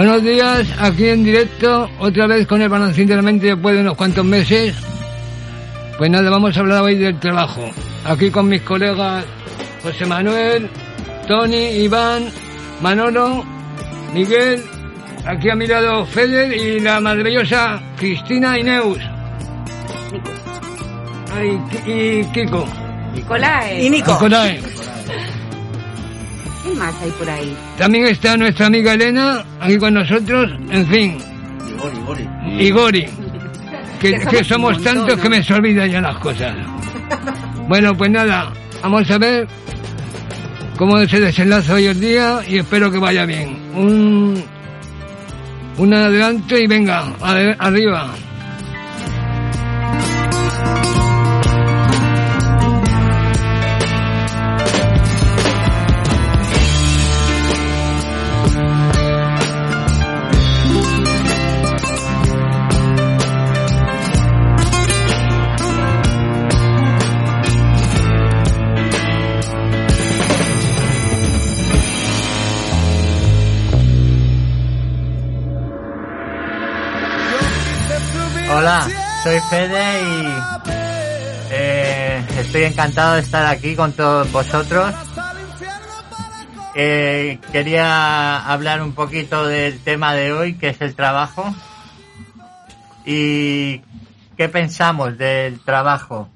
Buenos días, aquí en directo, otra vez con el balancín de la mente después de unos cuantos meses. Pues nada, vamos a hablar hoy del trabajo. Aquí con mis colegas José Manuel, Tony, Iván, Manolo, Miguel, aquí a mi lado Feder y la maravillosa Cristina Ineus. Ay, y Kiko. Nicolás. Y Nico. Nicolai. ¿Qué más hay por ahí? También está nuestra amiga Elena, aquí con nosotros, en fin. Y Gori. Que, Que somos que somos tantos ¿no? que me se olvidan ya las cosas. Bueno, pues nada, vamos a ver cómo se desenlaza hoy el día y espero que vaya bien. Un, un adelanto y venga, arriba. Soy Fede y eh, estoy encantado de estar aquí con todos vosotros. Eh, quería hablar un poquito del tema de hoy, que es el trabajo. Y qué pensamos del trabajo.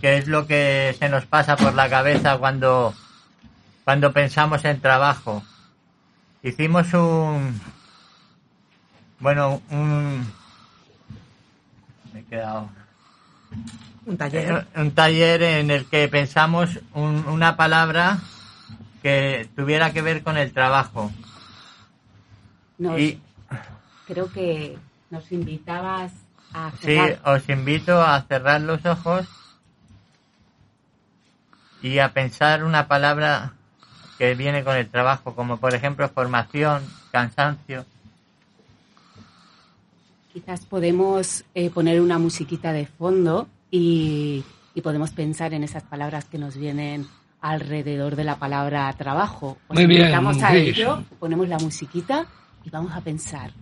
¿Qué es lo que se nos pasa por la cabeza cuando, cuando pensamos en trabajo? Hicimos un, bueno, un, quedado. Un taller. Un taller en el que pensamos un- una palabra que tuviera que ver con el trabajo. Nos, Y Creo que nos invitabas a sí, cerrar. os invito a cerrar los ojos y a pensar una palabra que viene con el trabajo, como por ejemplo formación, cansancio. Quizás podemos eh, poner una musiquita de fondo y, y podemos pensar en esas palabras que nos vienen alrededor de la palabra trabajo. Muy bien, a ello, ponemos la musiquita y vamos a pensar.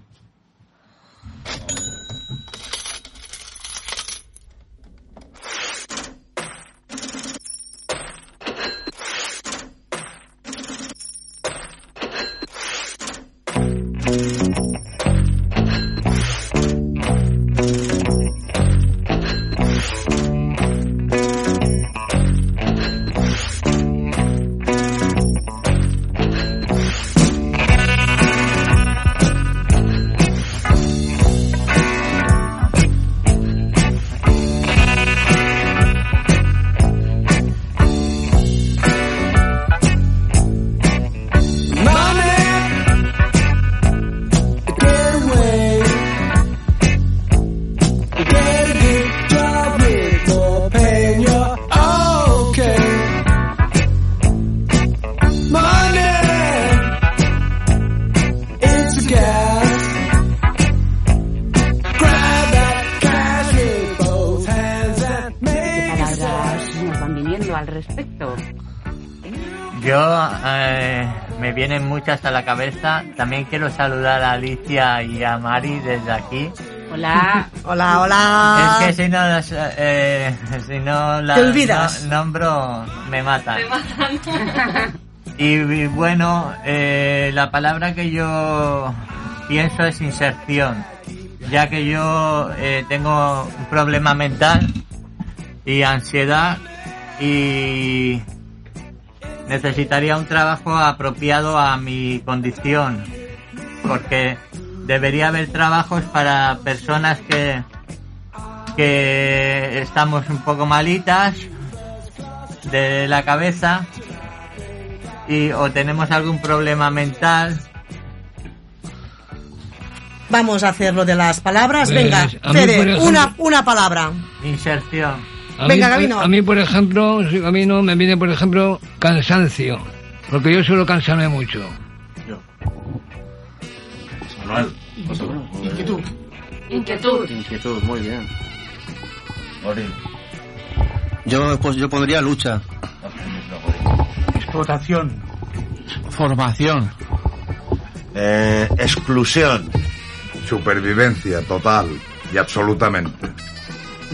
Muchas a la cabeza. También quiero saludar a Alicia y a Mari desde aquí. Hola, Hola, hola. Es que si no las, eh, si no las Te olvidas. no- nombro, me matan. Y, y bueno, eh, la palabra que yo pienso es inserción, ya que yo eh, tengo un problema mental y ansiedad y necesitaría un trabajo apropiado a mi condición, porque debería haber trabajos para personas que que estamos un poco malitas de la cabeza y o tenemos algún problema mental Vamos a hacer lo de las palabras. Venga, una, una palabra. inserción A Venga, mí, Gabino. A mí, por ejemplo, a mí no me viene, por ejemplo, cansancio. Porque yo suelo cansarme mucho. Manuel. Inquietud. inquietud. Inquietud, muy bien. Ori. Yo, pues, yo pondría lucha. Explotación. Formación. Eh, exclusión. Supervivencia total y absolutamente.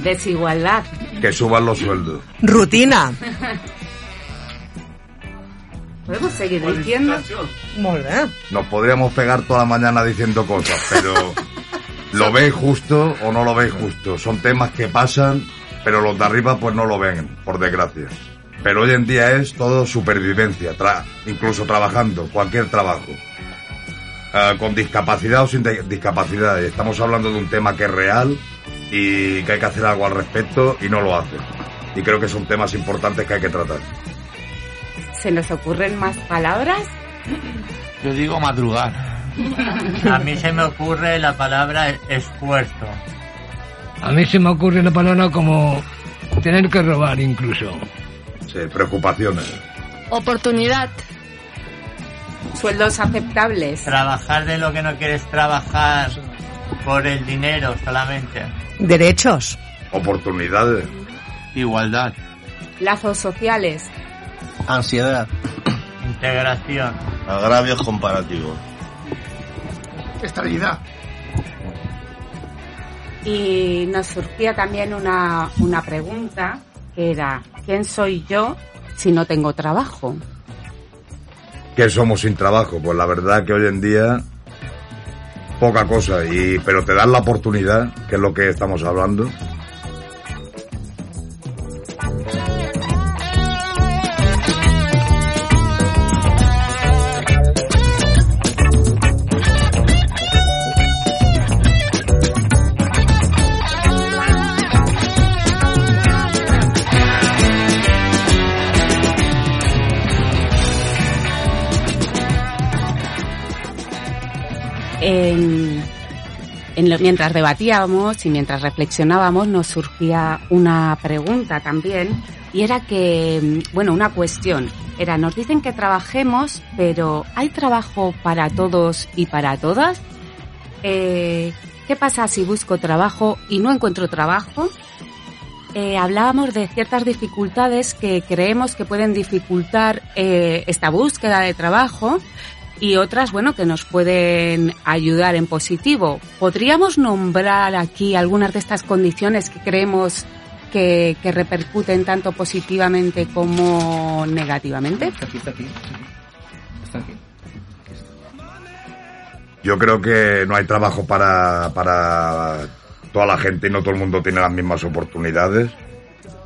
Desigualdad. Que suban los sueldos. Rutina. ¿Podemos seguir diciendo? Bé. Nos podríamos pegar toda la mañana diciendo cosas, pero lo veis justo o no lo veis justo. Son temas que pasan, pero los de arriba pues no lo ven, por desgracia. Pero hoy en día es todo supervivencia, tra- incluso trabajando, cualquier trabajo. Ah, con discapacidad o sin discapacidad. Estamos hablando de un tema que es real y que hay que hacer algo al respecto y no lo hace. Y creo que son temas importantes que hay que tratar. ¿Se nos ocurren más palabras? Yo digo madrugar. A mí se me ocurre la palabra esfuerzo. A mí se me ocurre la palabra como tener que robar incluso. Sí, preocupaciones. Oportunidad. Sueldos aceptables. Trabajar de lo que no quieres trabajar por el dinero solamente. Derechos. Oportunidades. Igualdad. Lazos sociales. Ansiedad. Integración. Agravios comparativos. Estabilidad. Y nos surgía también una, una pregunta que era, ¿quién soy yo si no tengo trabajo? ¿Qué somos sin trabajo? Pues la verdad que hoy en día poca cosa, y pero te dan la oportunidad, que es lo que estamos hablando. Mientras debatíamos y mientras reflexionábamos nos surgía una pregunta también y era que, bueno, una cuestión. Era, nos dicen que trabajemos, pero ¿hay trabajo para todos y para todas? Eh, ¿Qué pasa si busco trabajo y no encuentro trabajo? Eh, hablábamos de ciertas dificultades que creemos que pueden dificultar eh, esta búsqueda de trabajo y otras, bueno, que nos pueden ayudar en positivo. ¿Podríamos nombrar aquí algunas de estas condiciones que creemos que, que repercuten tanto positivamente como negativamente? Está aquí, está aquí. Está aquí. Yo creo que no hay trabajo para, para toda la gente y no todo el mundo tiene las mismas oportunidades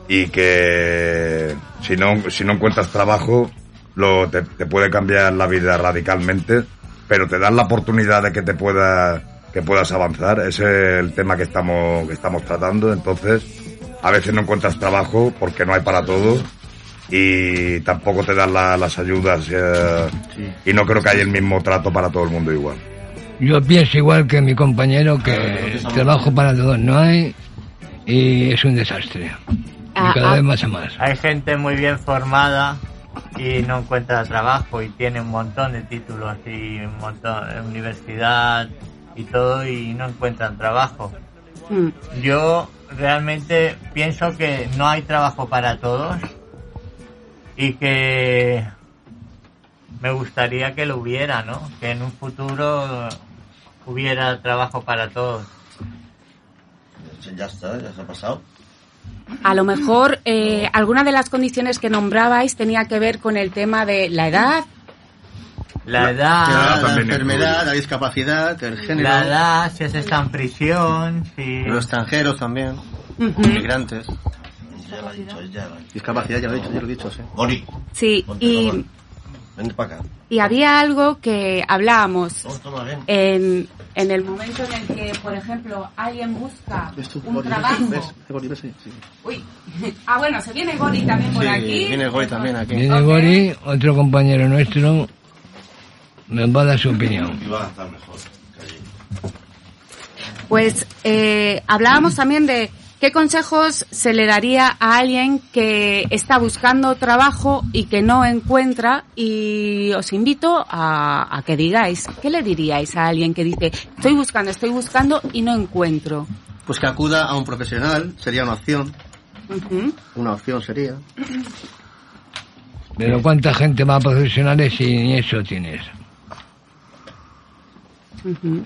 y que si no, si no encuentras trabajo lo, te, te puede cambiar la vida radicalmente, pero te dan la oportunidad de que te pueda, que puedas avanzar. Ese es el tema que estamos, que estamos tratando. Entonces, a veces no encuentras trabajo porque no hay para todos y tampoco te dan la- las ayudas eh, y no creo que haya el mismo trato para todo el mundo igual. Yo pienso igual que mi compañero que trabajo para todos no hay y es un desastre. Ah, Y cada ah. vez más a más. Hay gente muy bien formada y no encuentra trabajo y tiene un montón de títulos y un montón de universidad y todo y no encuentran trabajo. Mm, Yo realmente pienso que no hay trabajo para todos y que me gustaría que lo hubiera, ¿no? Que en un futuro hubiera trabajo para todos. Ya está, ya se ha pasado. A lo mejor eh, alguna de las condiciones que nombrabais tenía que ver con el tema de la edad, La La, edad, la enfermedad, la discapacidad, el género, la edad, si se está en prisión, si... los extranjeros también, Ujú. inmigrantes, Ya lo ha dicho, ya lo ha dicho. discapacidad, ya lo he dicho, ya lo he dicho, sí. Sí, y. Vente para acá. y había algo que hablábamos en, en el momento en el que, por ejemplo, alguien busca ¿Ves tú, un trabajo. ¿Ves? Gori, ¿ves? Sí, sí. Uy. Ah, bueno, se viene Gori también por Sí, aquí. viene Gori también aquí. Viene Ok. Gori, otro compañero nuestro, nos va a dar su opinión. Y va a estar mejor. que allí. Pues eh, hablábamos también de qué consejos se le daría a alguien que está buscando trabajo y que no encuentra y os invito a, a que digáis, ¿qué le diríais a alguien que dice, estoy buscando, estoy buscando y no encuentro? Pues que acuda a un profesional, sería una opción, una opción sería. Pero cuánta gente va a profesionales si ni eso tienes. Ujú.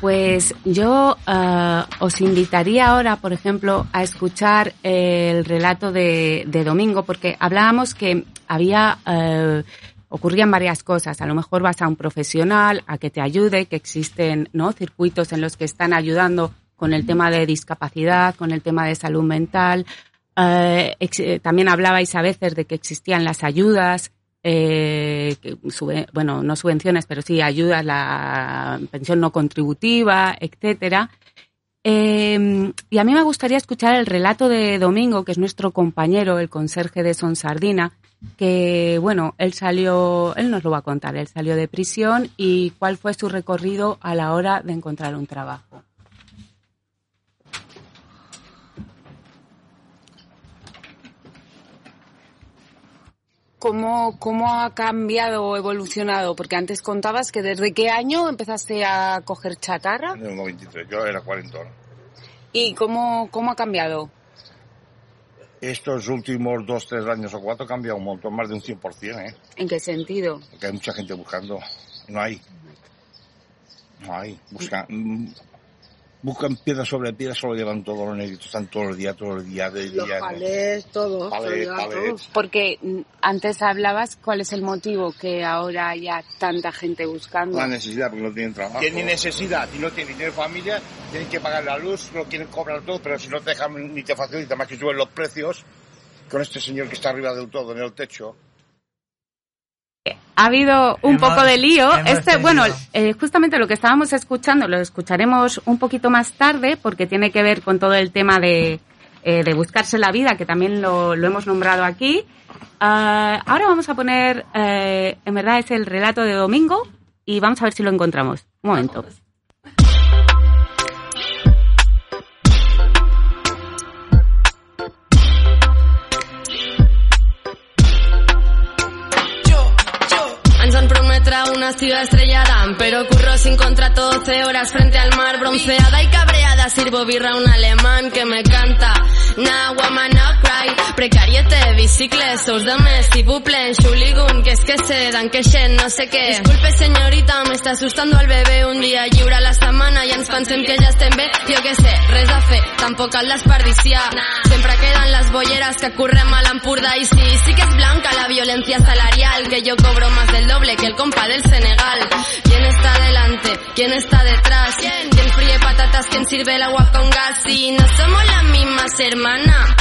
Pues yo eh, os invitaría ahora, por ejemplo, a escuchar el relato de, de Domingo, porque hablábamos que había, eh, ocurrían varias cosas. A lo mejor vas a un profesional a que te ayude, que existen ¿no? circuitos en los que están ayudando con el tema de discapacidad, con el tema de salud mental. Eh, también hablabais a veces de que existían las ayudas, eh, bueno, no subvenciones, pero sí ayudas, la pensión no contributiva, etcétera. Eh, y a mí me gustaría escuchar el relato de Domingo, que es nuestro compañero, el conserje de Son Sardina, que, bueno, él salió, él nos lo va a contar, él salió de prisión y cuál fue su recorrido a la hora de encontrar un trabajo. ¿Cómo, ¿Cómo ha cambiado o evolucionado? Porque antes contabas que desde qué año empezaste a coger chatarra En el 93, yo era cuarentón. y cómo, cómo ha cambiado. Estos últimos dos, tres años o cuatro ha cambiado un montón, más de un 100%, ¿eh? ¿En qué sentido? Porque hay mucha gente buscando. No hay. No hay. Buscan, mm, buscan piedra sobre piedra, solo llevan todos los negritos, están todos los días, todos los días, de Los día. palés, todo. Palés, se lo palés. todos. Porque mm, antes hablabas cuál es el motivo que ahora haya tanta gente buscando. La necesidad, porque no tienen trabajo. Tienen necesidad, y no tienen, tienen familia, tienen que pagar la luz, lo quieren cobrar todo, pero si no te dejan ni te facilita más que suben los precios, con este señor que está arriba del todo, en el techo. Ha habido un Hemos- poco de lío. Este, tenido- bueno, eh, justamente lo que estábamos escuchando lo escucharemos un poquito más tarde porque tiene que ver con todo el tema de, eh, de buscarse la vida, que también lo, lo hemos nombrado aquí. Ah, ahora vamos a poner, eh, en verdad es el relato de Domingo y vamos a ver si lo encontramos. Un momento. Una ciudad estrellada, pero curro sin contrato 12 horas frente al mar, bronceada y cabreada. Sirvo birra a un alemán que me canta. Nah, woman, no cry. Precariete, bicicles, sous de mes, s'il vous plaît, xuligun, que es que se dan que xen, no sé què. Disculpe, señorita, me está asustando al bebé. Un dia lliure a la setmana i ens pensem que ja estem bé. Jo que sé, res a fer, tampoc cal desperdiciar. Sempre queden les bolleres que correm a l'Empordà i sí, sí que és blanca la violencia salarial, que yo cobro más del doble que el compa del Senegal. ¿Quién está delante? ¿Quién está detrás? ¿Quién, ¿Quién fríe patatas? ¿Quién sirve el agua con gas? Y no somos las mismas hermanas.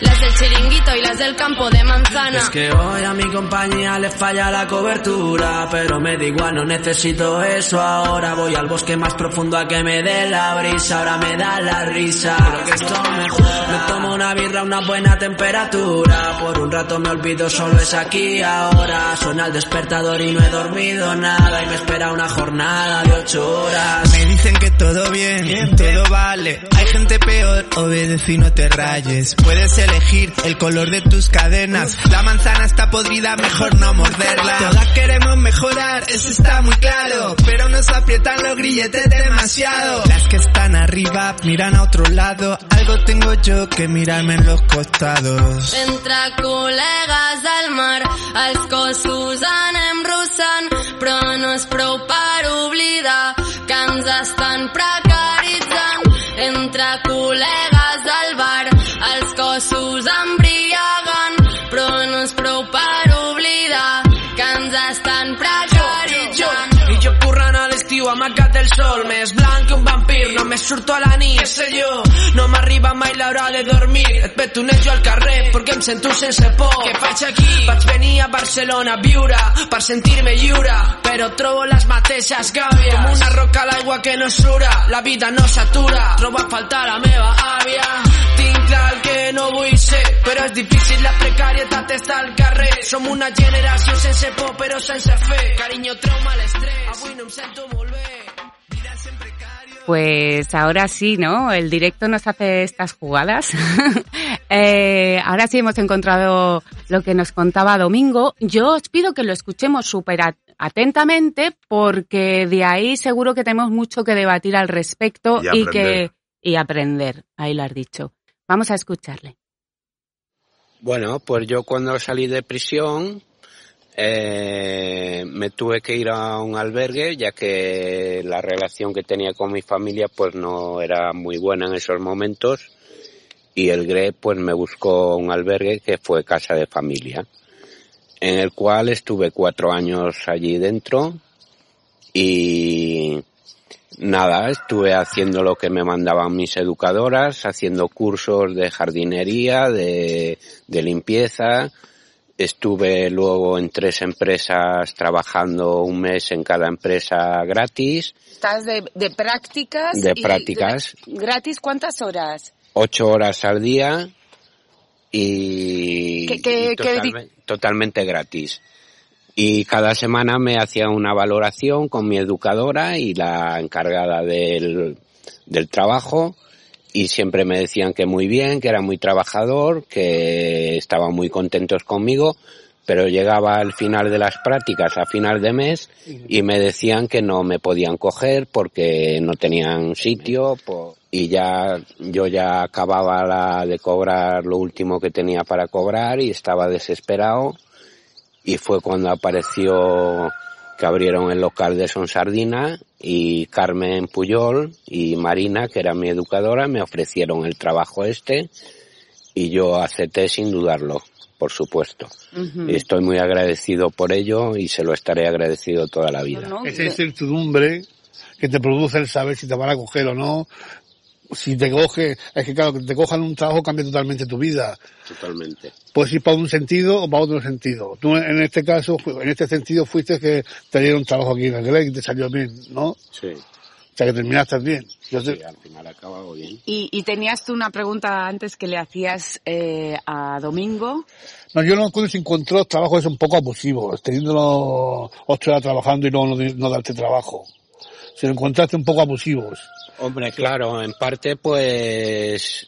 Las del chiringuito y las del campo de manzana. Es que hoy a mi compañía le falla la cobertura, pero me da igual, no necesito eso ahora. Voy al bosque más profundo a que me dé la brisa, ahora me da la risa. Creo que esto mejora. Me tomo una birra a una buena temperatura, por un rato me olvido, solo es aquí ahora. Suena el despertador y no he dormido nada y me espera una jornada de ocho horas. Me dicen que todo bien, todo vale. Hay gente peor, obedece y no te rayes. Puedes elegir el color de tus cadenas. La manzana está podrida, mejor no morderla. Todas queremos mejorar, eso está muy claro. Pero nos aprietan los grilletes demasiado. Las que están arriba miran a otro lado. Algo tengo yo que mirarme en los costados. Entre col·legues del mar, els cossos anem russant, però no és prou per oblidar que ens estan precaritzant. Entre col·legues del bar, els cossos embriaguen, però no és prou per oblidar que ens estan precaritzant. I jo currant a l'estiu amagat del sol Més blanc que un només surto a la nit Què sé jo, no m'arriba mai l'hora de dormir. Et petonejo al carrer perquè em sento sense por Què faig aquí? Vaig venir a Barcelona a viure per sentir-me lliure. Però trobo les mateixes gàbies. Com una roca a l'aigua que no sura La vida no s'atura, trobo a faltar la meva àvia. Tinc clar el que no vull ser Però és difícil, la precarietat està al carrer. Som una generació sense por però sense fe. Carinyo, trauma, l'estrès. Avui no em sento molt bé Pues ahora sí, ¿no? El directo nos hace estas jugadas. Eh, ahora sí hemos encontrado lo que nos contaba Domingo. Yo os pido que lo escuchemos súper at- atentamente porque de ahí seguro que tenemos mucho que debatir al respecto Y aprender. que y aprender. Ahí lo has dicho. Vamos a escucharle. Bueno, pues yo cuando salí de prisión eh, me tuve que ir a un albergue ya que la relación que tenía con mi familia pues no era muy buena en esos momentos. Y el GRE pues me buscó un albergue que fue casa de familia en el cual estuve cuatro años allí dentro. Y nada, estuve haciendo lo que me mandaban mis educadoras, haciendo cursos de jardinería, de, de limpieza, Estuve luego en tres empresas trabajando un mes en cada empresa gratis. Estás de, de prácticas. De y prácticas. ¿Gratis cuántas horas? Ocho horas al día y, ¿Qué- qué- y qué totalme- totalmente gratis. Y cada semana me hacía una valoración con mi educadora y la encargada del, del trabajo y siempre me decían que muy bien, que era muy trabajador, que estaban muy contentos conmigo, pero llegaba al final de las prácticas, a final de mes, y me decían que no me podían coger porque no tenían sitio, y ya, yo ya acababa la, de cobrar lo último que tenía para cobrar y estaba desesperado, y fue cuando apareció que abrieron el local de Son Sardina y Carmen Puyol y Marina, que era mi educadora, me ofrecieron el trabajo este y yo acepté sin dudarlo, por supuesto. Ujú. Y Estoy muy agradecido por ello y se lo estaré agradecido toda la vida. Esa incertidumbre que te produce el saber si te van a coger o no. Si te coge, es que claro, que te cojan un trabajo cambia totalmente tu vida. Totalmente. Puedes ir para un sentido o para otro sentido. Tú en este caso, en este sentido fuiste que te dieron trabajo aquí en el Greg y te salió bien, ¿no? Sí. O sea que terminaste bien. Yo Sí, al final acabado bien. Y, y tenías tú una pregunta antes que le hacías eh, a Domingo. No, yo no cuando se encontró trabajo es un poco abusivo, teniendo ocho horas trabajando y luego no, no darte trabajo. Si lo encontraste un poco abusivos. Hombre, claro, en parte pues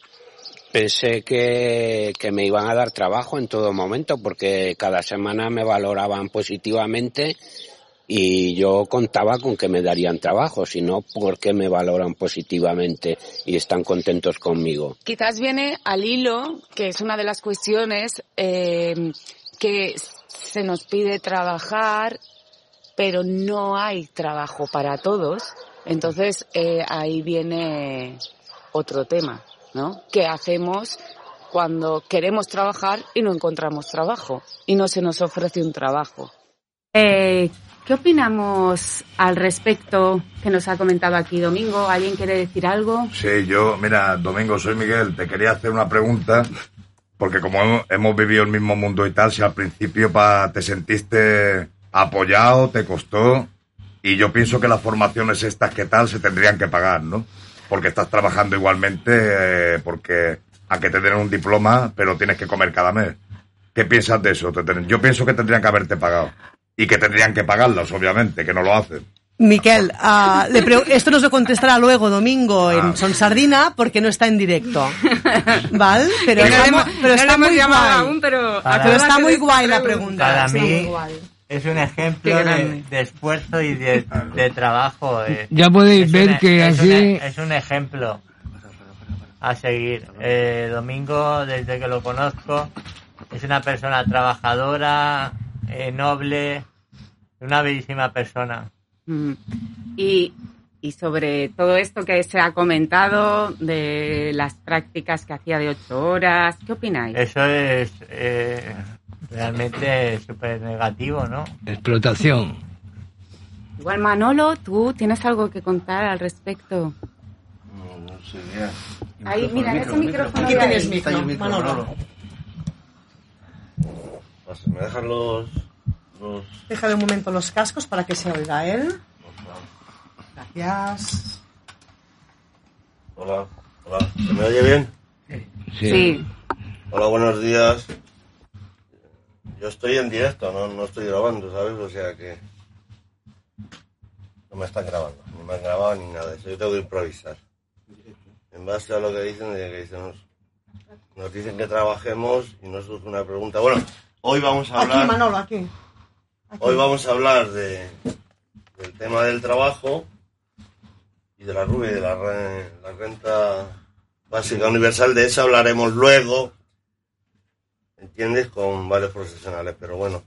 pensé que, que me iban a dar trabajo en todo momento porque cada semana me valoraban positivamente y yo contaba con que me darían trabajo, si no, ¿por qué me valoran positivamente y están contentos conmigo? Quizás viene al hilo, que es una de las cuestiones eh, que se nos pide trabajar, pero no hay trabajo para todos. Entonces eh, ahí viene otro tema, ¿no? ¿Qué hacemos cuando queremos trabajar y no encontramos trabajo y no se nos ofrece un trabajo? Eh, ¿Qué opinamos al respecto que nos ha comentado aquí Domingo? ¿Alguien quiere decir algo? Sí, yo, mira, Domingo, soy Miguel, te quería hacer una pregunta, porque como hemos, hemos vivido el mismo mundo y tal, si al principio pa, te sentiste apoyado, te costó, y yo pienso que las formaciones estas que tal se tendrían que pagar, ¿no? Porque estás trabajando igualmente, eh, porque aunque te den un diploma, pero tienes que comer cada mes. ¿Qué piensas de eso? Yo pienso que tendrían que haberte pagado. Y que tendrían que pagarlas, obviamente, que no lo hacen. Miquel, ah, le esto nos lo contestará luego Domingo Ah. en Son Sardina porque no está en directo. ¿Vale? Pero no está, hemos- pero no está muy guay. aún, pero Para- Pero está muy guay la pregunta. Para está mí muy guay. Es un ejemplo de, esfuerzo y de, de trabajo. eh. Ya podéis Es ver un- que es así- un- es un ejemplo a seguir. Eh, Domingo, desde que lo conozco, es una persona trabajadora, eh, noble, una bellísima persona. Mm. Y, y sobre todo esto que se ha comentado de las prácticas que hacía de ocho horas, ¿qué opináis? Eso es eh, realmente súper negativo, ¿no? Explotación. Igual Manolo, ¿tú tienes algo que contar al respecto? No, no sé, ya. Ahí, mira, ese micrófono Aquí tienes micro, Manolo. Pues, ¿Me dejan los, los... Déjale un momento los cascos para que se oiga él. Gracias. Hola, hola. ¿Se me oye bien? Sí. Hola, buenos días. Yo estoy en directo, no, no estoy grabando, ¿sabes? O sea que no me están grabando, ni me han grabado ni nada. Eso yo tengo que improvisar. En base a lo que dicen, de que dicen, nos, nos dicen que trabajemos y nos surge una pregunta. Bueno, hoy vamos a Aquí, hablar. Manolo, aquí. Hoy vamos a hablar de, del tema del trabajo y de la RUE y de la, la renta básica universal. De eso hablaremos luego, ¿entiendes? Con varios profesionales. Pero bueno,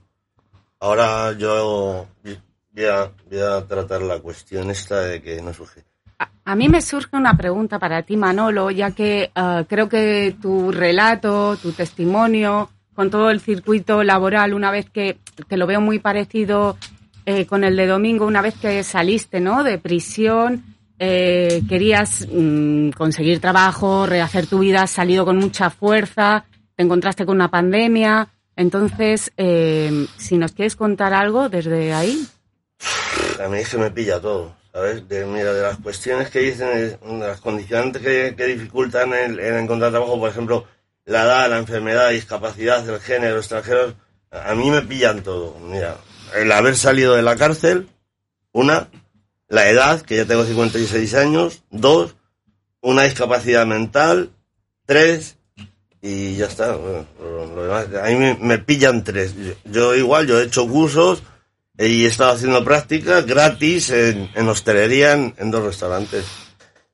Ahora yo voy a, voy a tratar la cuestión esta de que no surge. A mí me surge una pregunta para ti, Manolo, ya que eh, creo que tu relato, tu testimonio, con todo el circuito laboral, una vez que, que lo veo muy parecido eh, con el de domingo, una vez que saliste ¿no? de prisión, eh, querías mm, conseguir trabajo, rehacer tu vida, has salido con mucha fuerza, te encontraste con una pandemia. Entonces, eh, si nos quieres contar algo desde ahí. A mí es que me pilla todo, ¿sabes? De, mira, de las cuestiones que dicen, las condicionantes que, dificultan el, el encontrar trabajo, por ejemplo, la edad, la enfermedad, discapacidad, el género, extranjeros, a mí me pillan todo. Mira, el haber salido de la cárcel, una, la edad, que ya tengo 56 años, dos, una discapacidad mental, tres, y ya está. Bueno, a mí me, pillan tres. Yo, igual, yo he hecho cursos y he estado haciendo prácticas gratis en, hostelería en, dos restaurantes.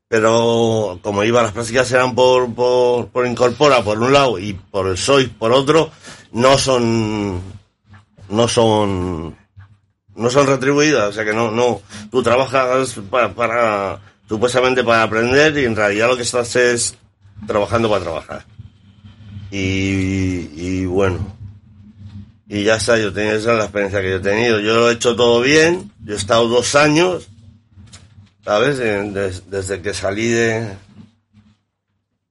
Pero como iba, las prácticas eran por, por, por Incorpora por un lado y por el SOI por otro, no son, no son, no son retribuidas. O sea que no, no, tú trabajas para, para, supuestamente para aprender y en realidad lo que estás es trabajando para trabajar. Y, y bueno, y ya está, yo tenía esa es la experiencia que yo he tenido. Yo lo he hecho todo bien, yo he estado dos años, ¿sabes? Des- desde que salí de,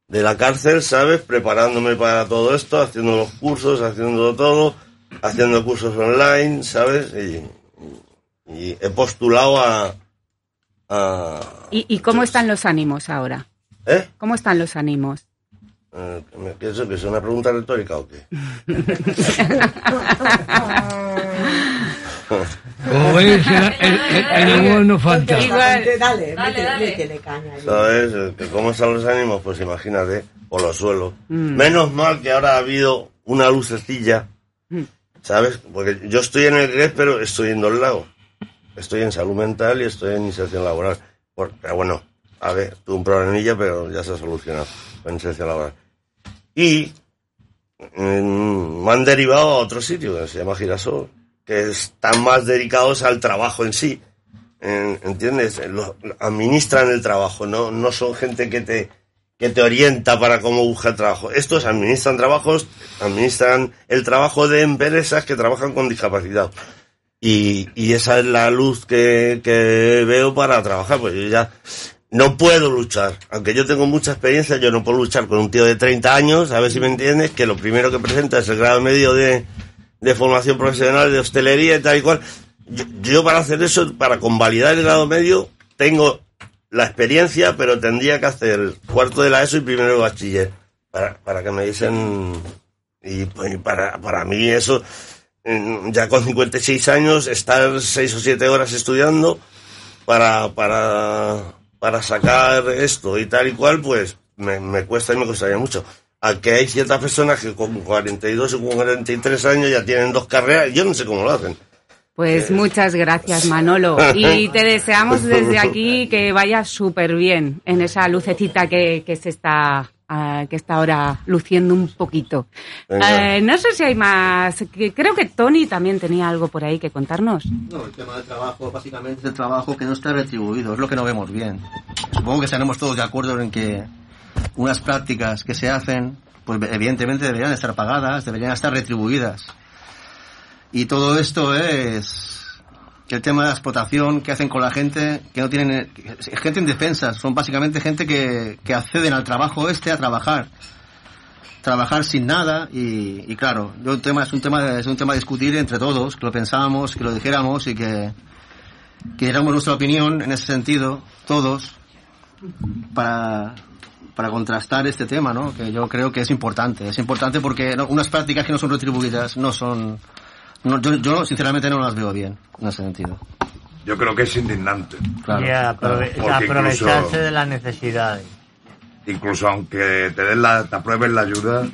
de la cárcel, ¿sabes? Preparándome para todo esto, haciendo los cursos, haciendo todo, haciendo cursos online, ¿sabes? Y, y he postulado a... a ¿Y, y cómo están los ánimos ahora? ¿Eh? ¿Cómo están los ánimos? Eh, ¿me pienso que es una pregunta retórica o qué? Como veis, el, el, el- el humor no falta. Dale, dale, métele caña. ¿Sabes? Que ¿Cómo están los ánimos? Pues imagínate, por los suelos. Mm. Menos mal que ahora ha habido una lucecilla, Mm. ¿sabes? Porque yo estoy en el GRES, pero estoy en dos lados. Estoy en salud mental y estoy en inserción laboral. Por- pero bueno, a ver, tuve un problemilla, pero ya se ha solucionado con inserción laboral. Y mm, me han derivado a otro sitio que se llama Girasol, que están más dedicados al trabajo en sí. En- ¿Entiendes? Administran el trabajo, no, no son gente que te, que te orienta para cómo buscar trabajo. Estos administran trabajos, administran el trabajo de empresas que trabajan con discapacidad. Y, y esa es la luz que, que veo para trabajar, pues yo ya no puedo luchar. Aunque yo tengo mucha experiencia, yo no puedo luchar con un tío de 30 años, a ver si me entiendes, que lo primero que presenta es el grado medio de, de formación profesional de hostelería y tal y cual. Yo, yo para hacer eso, para convalidar el grado medio, tengo la experiencia, pero tendría que hacer cuarto de la ESO y primero el bachiller. Para, para que me dicen, y, pues, para, para mí eso, ya con 56 años, estar 6 o 7 horas estudiando para, para, para sacar esto y tal y cual, pues me, me cuesta y me costaría mucho. Aunque hay ciertas personas que con 42 o con 43 años ya tienen dos carreras, yo no sé cómo lo hacen. Pues muchas gracias, Manolo. Y te deseamos desde aquí que vaya súper bien en esa lucecita que, que se está, ah, que está ahora luciendo un poquito. Eh, no sé si hay más. que- Creo que Tony también tenía algo por ahí que contarnos. No, el tema del trabajo básicamente es el trabajo que no está retribuido, es lo que no vemos bien. Supongo que estaremos todos de acuerdo en que unas prácticas que se hacen, pues evidentemente deberían estar pagadas, deberían estar retribuidas. Y todo esto es el tema de la explotación que hacen con la gente que no tienen gente indefensa, son básicamente gente que, que acceden al trabajo este a trabajar trabajar sin nada y, y claro, yo el tema es un tema es un tema a discutir entre todos, que lo pensáramos, que lo dijéramos y que, que diéramos nuestra opinión en ese sentido, todos, para, para contrastar este tema, ¿no? Que yo creo que es importante, es importante porque unas prácticas que no son retribuidas no son, no, yo, yo sinceramente no las veo bien en ese sentido. Yo creo que es indignante. Claro, y aprove- Porque aprovecharse incluso- de las necesidades. incluso aunque te den la, te aprueben la ayuda,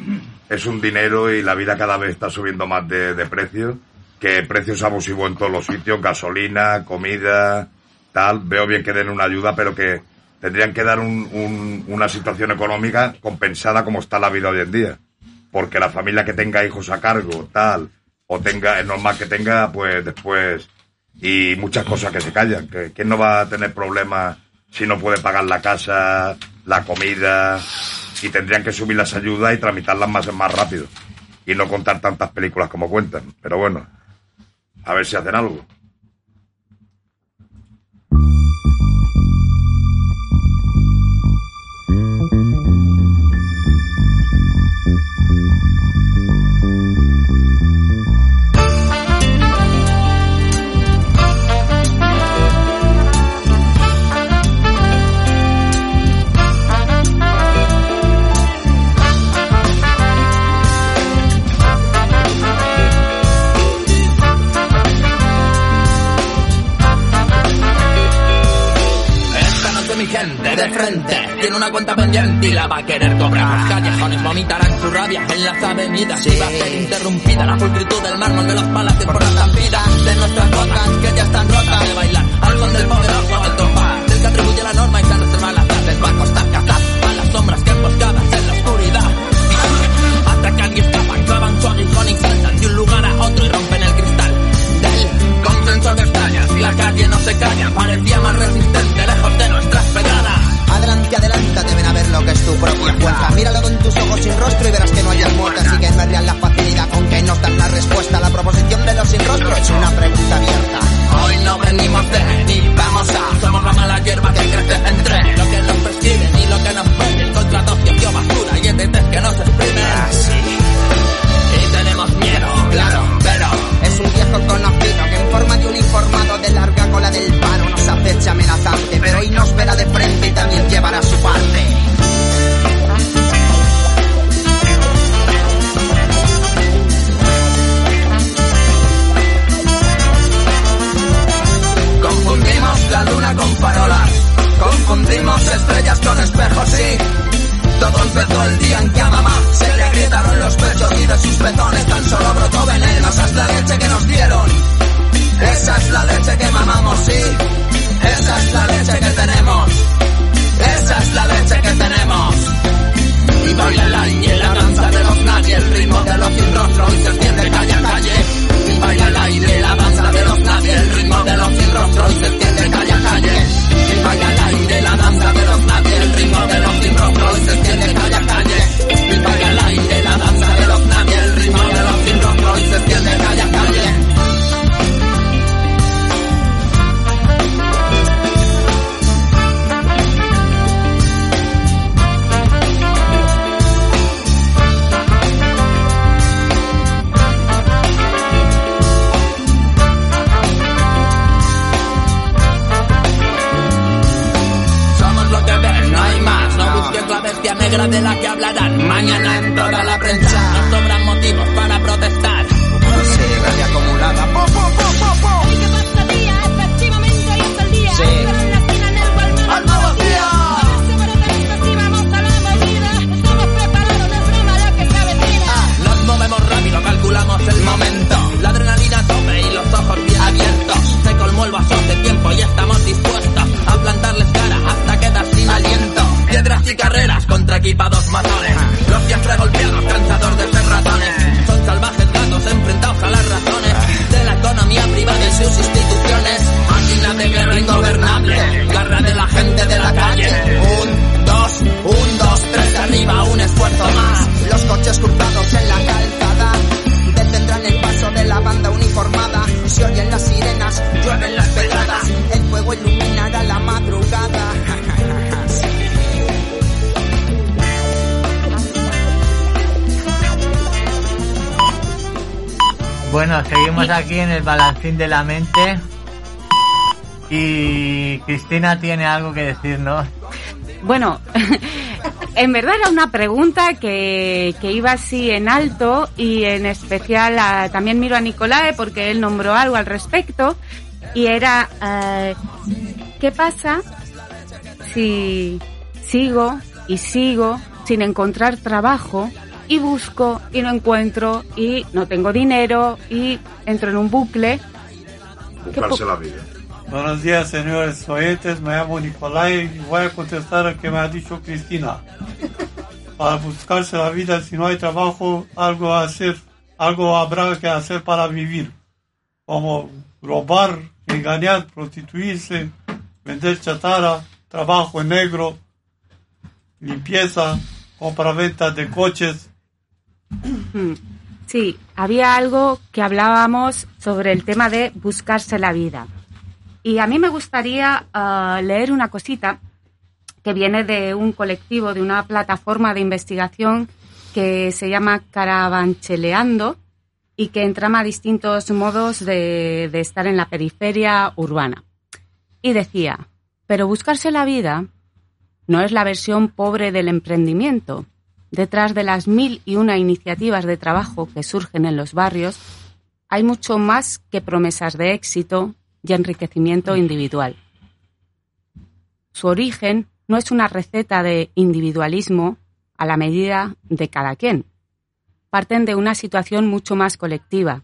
es un dinero y la vida cada vez está subiendo más de, de precio, que precios abusivos en todos los sitios, gasolina, comida, tal. Veo bien que den una ayuda, pero que tendrían que dar un- un- una situación económica compensada como está la vida hoy en día. Porque la familia que tenga hijos a cargo, tal, o tenga, es normal que tenga, pues después, y muchas cosas que se callan. Que, ¿Quién no va a tener problemas si no puede pagar la casa, la comida, y tendrían que subir las ayudas y tramitarlas más, más rápido? Y no contar tantas películas como cuentan. Pero bueno, a ver si hacen algo. Bueno, seguimos aquí en el balancín de la mente. Y Cristina tiene algo que decirnos. Bueno, en verdad era una pregunta que, que, iba así en alto y en especial también miro a Nicolae porque él nombró algo al respecto y era eh, ¿qué pasa si sigo y sigo sin encontrar trabajo y busco y no encuentro y no tengo dinero y entro en un bucle. Buscarse la vida. Buenos días, señores oyentes. Me llamo Nicolai y voy a contestar a que me ha dicho Cristina. Para buscarse la vida, si no hay trabajo, algo a hacer, algo habrá que hacer para vivir. Como robar, engañar, prostituirse, vender chatarra, trabajo en negro, limpieza, compraventa de coches, Sí, había algo que hablábamos sobre el tema de buscarse la vida. Y a mí me gustaría ah, leer una cosita que viene de un colectivo, de una plataforma de investigación que se llama Caravancheleando y que entrama distintos modos de estar en la periferia urbana. Y decía, pero buscarse la vida no es la versión pobre del emprendimiento. Detrás de las mil y una iniciativas de trabajo que surgen en los barrios, hay mucho más que promesas de éxito y enriquecimiento individual. Su origen no es una receta de individualismo a la medida de cada quien. Parten de una situación mucho más colectiva.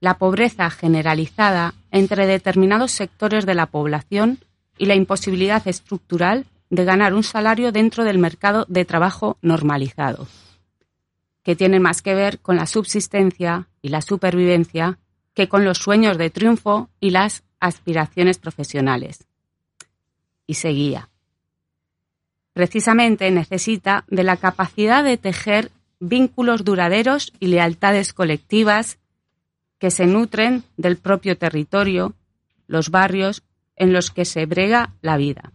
La pobreza generalizada entre determinados sectores de la población y la imposibilidad estructural de ganar un salario dentro del mercado de trabajo normalizado, que tiene más que ver con la subsistencia y la supervivencia que con los sueños de triunfo y las aspiraciones profesionales. Y seguía. Precisamente necesita de la capacidad de tejer vínculos duraderos y lealtades colectivas que se nutren del propio territorio, los barrios en los que se brega la vida.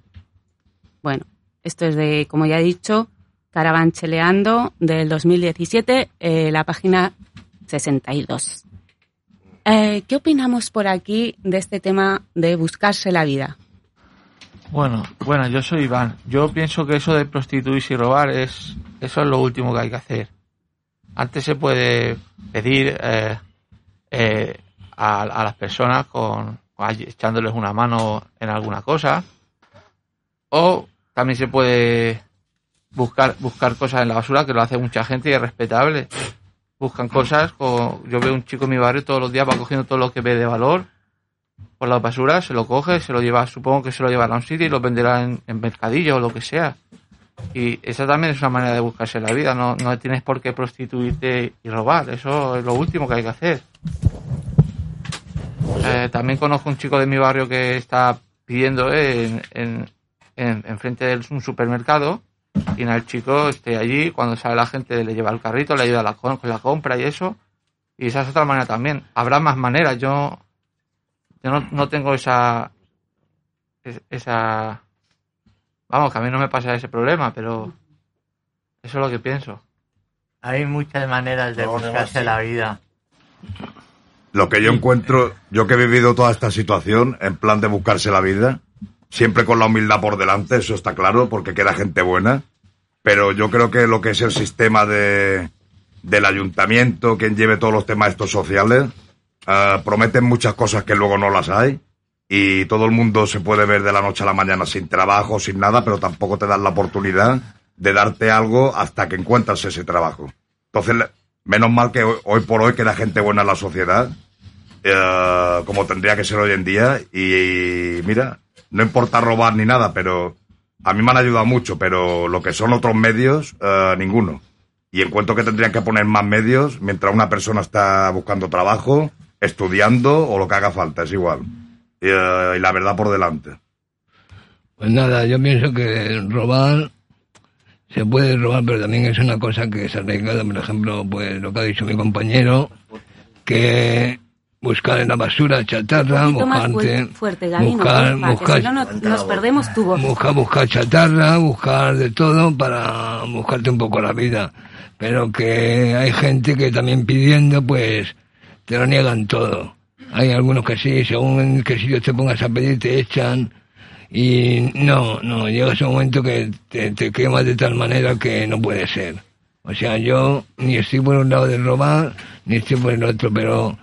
Bueno, esto es de, como ya he dicho, Caravancheleando del 2017, eh, la página 62. Eh, ¿Qué opinamos por aquí de este tema de buscarse la vida? Bueno, bueno, yo soy Iván. Yo pienso que eso de prostituirse y robar es eso es lo último que hay que hacer. Antes se puede pedir eh, eh, a, a las personas con echándoles una mano en alguna cosa o también se puede buscar buscar cosas en la basura que lo hace mucha gente y es respetable. Buscan cosas, como yo veo un chico en mi barrio todos los días va cogiendo todo lo que ve de valor por la basura, se lo coge, se lo lleva, supongo que se lo llevará a un sitio y lo venderá en, en mercadillo o lo que sea. Y esa también es una manera de buscarse la vida, no, no tienes por qué prostituirte y robar, eso es lo último que hay que hacer. Eh, también conozco un chico de mi barrio que está pidiendo en, en, en, en frente de un supermercado y el chico esté allí, cuando sale la gente le lleva el carrito, le ayuda a la, con la compra y eso. Y esa es otra manera también. Habrá más maneras, yo, yo no, no tengo esa, es- esa, vamos, que a mí no me pasa ese problema, pero eso es lo que pienso. Hay muchas maneras de buscarse la vida. Lo que yo encuentro, yo que he vivido toda esta situación, en plan de buscarse la vida, siempre con la humildad por delante, eso está claro, porque queda gente buena, pero yo creo que lo que es el sistema de, del ayuntamiento, quien lleve todos los temas estos sociales, eh, prometen muchas cosas que luego no las hay, y todo el mundo se puede ver de la noche a la mañana sin trabajo, sin nada, pero tampoco te dan la oportunidad de darte algo hasta que encuentras ese trabajo. Entonces, menos mal que hoy, por hoy queda gente buena en la sociedad, eh, como tendría que ser hoy en día, y mira, no importa robar ni nada, pero a mí me han ayudado mucho, pero lo que son otros medios, eh, ninguno. Y encuentro que tendrían que poner más medios mientras una persona está buscando trabajo, estudiando o lo que haga falta, es igual. Y, eh, la verdad por delante. Pues nada, yo pienso que robar se puede robar, pero también es una cosa que es arriesgada. Por ejemplo, pues lo que ha dicho mi compañero, que buscar en la basura chatarra, fu- fuerte, Gabino, buscar, porfa, que buscar, si no, no- nos perdemos tu voz. buscar, buscar chatarra, buscar de todo para buscarte un poco la vida. Pero que hay gente que también pidiendo, pues te lo niegan todo. Hay algunos que sí, según en qué sitio te pongas a pedir, te echan. Y no, no, llega ese momento que te, te quemas de tal manera que no puede ser. O sea, yo ni estoy por un lado de robar, ni estoy por el otro, pero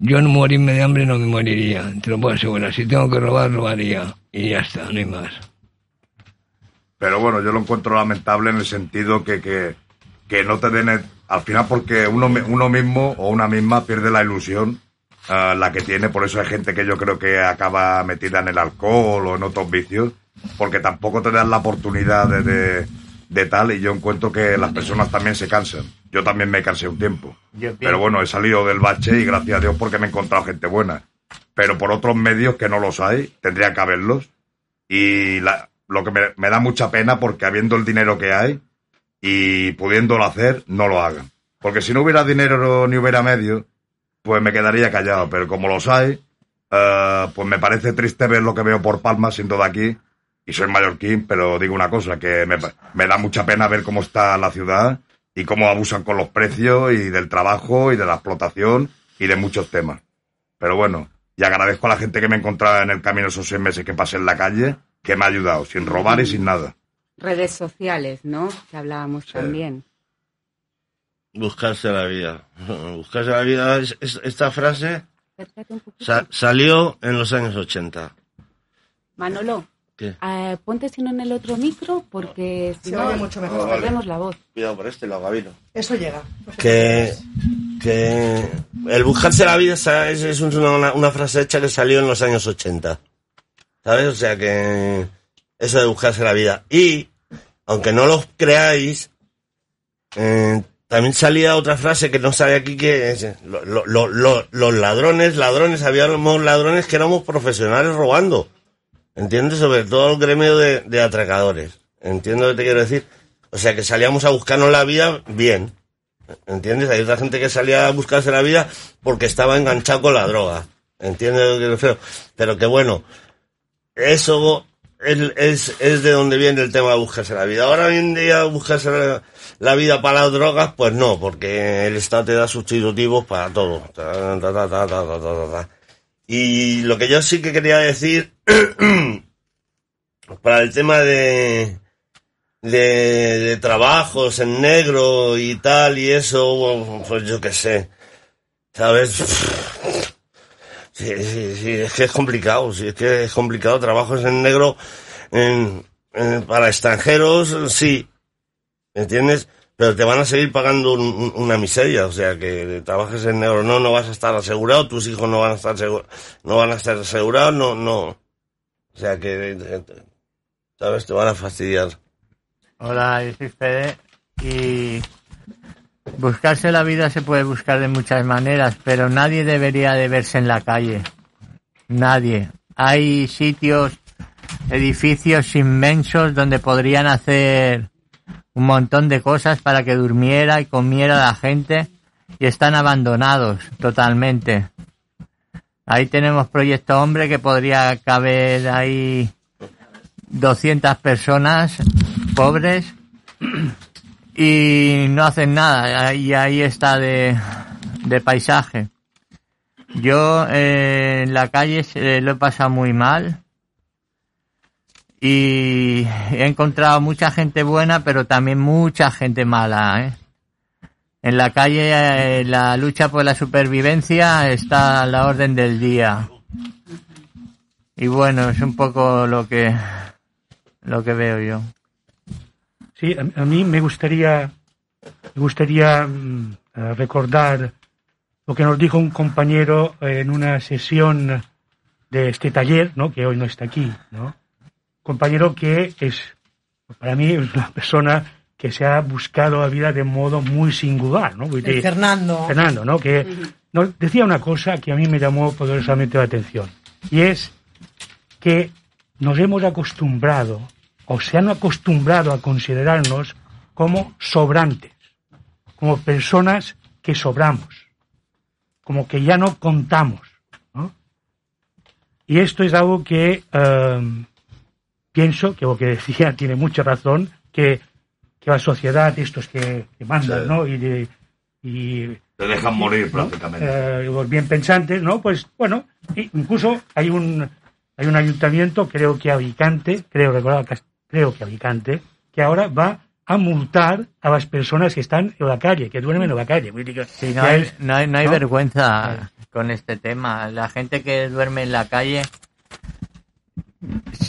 yo no morirme de hambre no me moriría, te lo puedo asegurar. Si tengo que robar, robaría. Y ya está, no hay más. Pero bueno, yo lo encuentro lamentable en el sentido que, que, que no te den al final porque uno, uno mismo o una misma pierde la ilusión ah, la que tiene, por eso hay gente que yo creo que acaba metida en el alcohol o en otros vicios, porque tampoco te dan la oportunidad de, de, de tal y yo encuentro que las personas también se cansan. Yo también me cansé un tiempo. Pero bueno, he salido del bache y gracias a Dios porque me he encontrado gente buena. Pero por otros medios que no los hay, tendría que haberlos. Y la- lo que me, me da mucha pena porque habiendo el dinero que hay y pudiéndolo hacer, no lo hagan. Porque si no hubiera dinero ni hubiera medios, pues me quedaría callado. Pero como los hay, eh, pues me parece triste ver lo que veo por Palma siendo de aquí. Y soy mallorquín, pero digo una cosa, que me, me da mucha pena ver cómo está la ciudad y cómo abusan con los precios y del trabajo y de la explotación y de muchos temas. Pero bueno, y agradezco a la gente que me encontraba en el camino esos seis meses que pasé en la calle, que me ha ayudado, sin robar y sin nada. Redes sociales, ¿no? Que hablábamos también. Buscarse la vida. Buscarse la vida. es- es- esta frase sa- salió en los años 80. Manolo, ¿Qué? eh, ponte si no en el otro micro porque si Se no oye mucho mejor. perdemos la voz. Cuidado por este, lo gabino. Eso llega. Que, que el buscarse la vida sa- es, es una, frase hecha que salió en los años 80. ¿Sabes? O sea que eso de buscarse la vida. Y, aunque no lo creáis, eh, también salía otra frase que no sale aquí que es, lo- lo- lo- lo- los ladrones, ladrones, habíamos ladrones que éramos profesionales robando. ¿Entiendes? Sobre todo el gremio de, atracadores. ¿Entiendes lo que te quiero decir? O sea que salíamos a buscarnos la vida bien. ¿Entiendes? Hay otra gente que salía a buscarse la vida porque estaba enganchado con la droga. ¿Entiendes lo que quiero decir? Pero que bueno, eso es, es, de donde viene el tema de buscarse la vida. Ahora hoy en día buscarse la, vida para las drogas, pues no, porque el Estado te da sustitutivos para todo. Y lo que yo sí que quería decir, para el tema de, de, trabajos en negro y tal y eso, pues yo qué sé, ¿sabes? Sí, sí, es que es complicado, sí, es que es complicado. Trabajos en negro en, para extranjeros, sí, ¿entiendes? Pero te van a seguir pagando un- una miseria, o sea, que trabajes en negro, no, no vas a estar asegurado, tus hijos no van a estar seguro, no van a estar asegurados, no, no. O sea que, ¿sabes? Te van a fastidiar. Hola, yo soy Fede y buscarse la vida se puede buscar de muchas maneras, pero nadie debería de verse en la calle. Nadie. Hay sitios, edificios inmensos donde podrían hacer un montón de cosas para que durmiera y comiera la gente y están abandonados totalmente. Ahí tenemos Proyecto Hombre que podría caber ahí 200 personas pobres y no hacen nada y ahí está de, de paisaje. Yo eh, en la calle lo he pasado muy mal y he encontrado mucha gente buena pero también mucha gente mala. ¿eh? En la calle eh, la lucha por la supervivencia está a la orden del día. Y bueno, es un poco lo que lo que veo yo. Sí, a, mí me gustaría, me gustaría mm, eh, recordar lo que nos dijo un compañero en una sesión de este taller, ¿no? que hoy no está aquí, ¿no? compañero que es, para mí, es una persona que se ha buscado la vida de modo muy singular. ¿no? Fernando. Fernando, ¿no? que nos decía una cosa que a mí me llamó poderosamente la atención, y es que nos hemos acostumbrado o se han acostumbrado a considerarnos como sobrantes, como personas que sobramos, como que ya no contamos. ¿no? Y esto es algo que eh, pienso que lo que decía tiene mucha razón, que, que la sociedad, estos que, que mandan, Sí. ¿no? Y, de- y Te dejan morir ¿no? prácticamente. Eh, los bien pensantes, ¿no? Pues bueno, incluso hay un hay un ayuntamiento, creo que Alicante, creo recordar, creo que Alicante, que ahora va a multar a las personas que están en la calle, que duermen en la calle. Sí, no hay, es- no hay, no hay ¿no? vergüenza con este tema. La gente que duerme en la calle,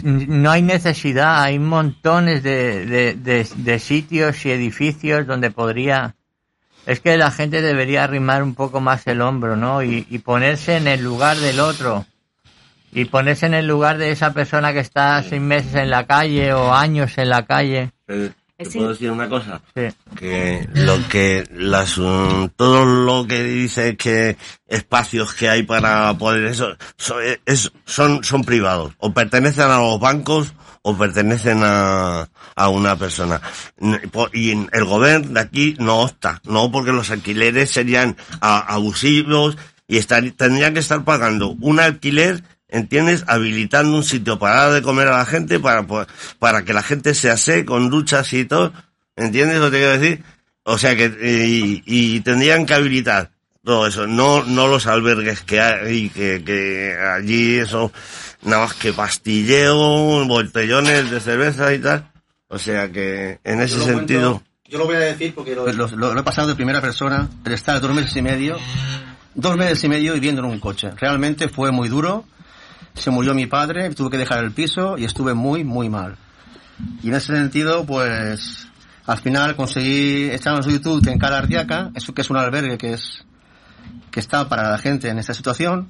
no hay necesidad. Hay montones de, de, de- de sitios y edificios donde podría... Es que la gente debería arrimar un poco más el hombro, ¿no? Y, y ponerse en el lugar del otro. Y ponerse en el lugar de esa persona que está seis meses en la calle o años en la calle. ¿Te puedo decir una cosa? Que lo que las um, todo lo que dice que espacios que hay para poder eso so- es- son son privados. O pertenecen a los bancos o pertenecen a, a una persona. Y el gobierno de aquí no opta. No porque los alquileres serían abusivos y estar, tendrían que estar pagando un alquiler ¿Entiendes? Habilitando un sitio para dar de comer a la gente, para, po- para que la gente se asee con duchas y todo. ¿Entiendes lo que te quiero decir? O sea que, y, y tendrían que habilitar todo eso, no, no los albergues que hay, que, que allí eso, nada más que pastilleo, botellones de cerveza y tal. O sea que, en ese Yo sentido, cuento- yo lo voy a decir porque lo, lo- lo- lo he pasado de primera persona, el estar dos meses y medio, dos meses y medio viviendo en un coche. Realmente fue muy duro. Se murió mi padre, tuve que dejar el piso y estuve muy, muy mal. Y en ese sentido, pues, al final conseguí echar en YouTube en Cala Ardiaca, eso que es un albergue que es, que está para la gente en esta situación,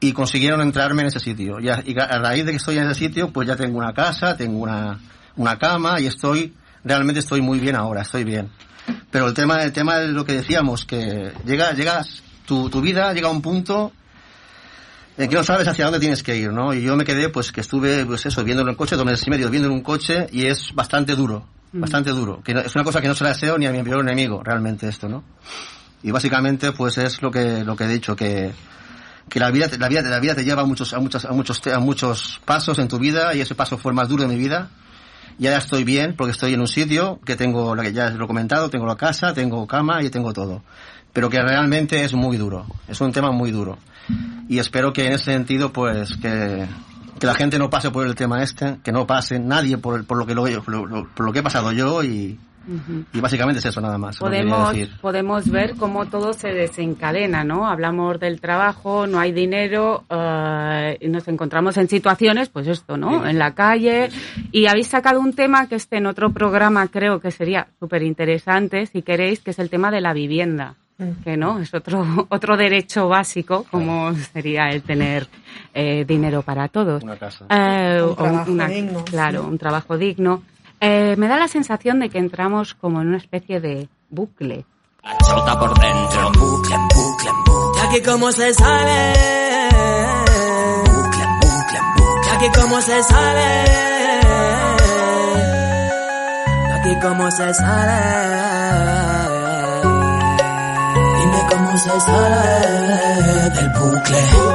y consiguieron entrarme en ese sitio. Y a, y a raíz de que estoy en ese sitio, pues ya tengo una casa, tengo una, una cama y estoy, realmente estoy muy bien ahora, estoy bien. Pero el tema, el tema es lo que decíamos, que llega, llegas, tu, tu vida llega a un punto en que no sabes hacia dónde tienes que ir, ¿no? Y yo me quedé, pues que estuve, pues eso, viendo en coche, dos meses y medio viendo en un coche y es bastante duro, Mm. bastante duro. Que no- es una cosa que no se la deseo ni a mi peor enemigo, realmente esto, ¿no? Y básicamente, pues es lo que, lo que he dicho, que, que la vida, la vida, la vida te lleva a muchos, a muchos, a muchos, a muchos pasos en tu vida y ese paso fue el más duro de mi vida. Y ahora estoy bien porque estoy en un sitio que tengo, la que ya lo he comentado, tengo la casa, tengo cama y tengo todo. Pero que realmente es muy duro, es un tema muy duro. Y espero que en ese sentido, pues, que, que la gente no pase por el tema este, que no pase nadie por, el- por lo que lo, lo- por lo que he pasado yo y, y básicamente es eso nada más. Podemos, decir. podemos ver cómo todo se desencadena, ¿no? Hablamos del trabajo, no hay dinero, eh, y nos encontramos en situaciones, pues esto, ¿no? En la calle. Y habéis sacado un tema que este en otro programa creo que sería súper interesante, si queréis, que es el tema de la vivienda. Que no, es otro, otro derecho básico, como sería el tener eh, dinero para todos. Una casa. Eh, Un trabajo una- digno, Claro, un trabajo digno. Eh, me da la sensación de que entramos como en una especie de bucle. Chota por dentro. Bucle, bucle, bucle. Aquí cómo se sale. Bucle, bucle, bucle. Aquí cómo se sale. Aquí cómo se sale. Cómo se sale del bucle.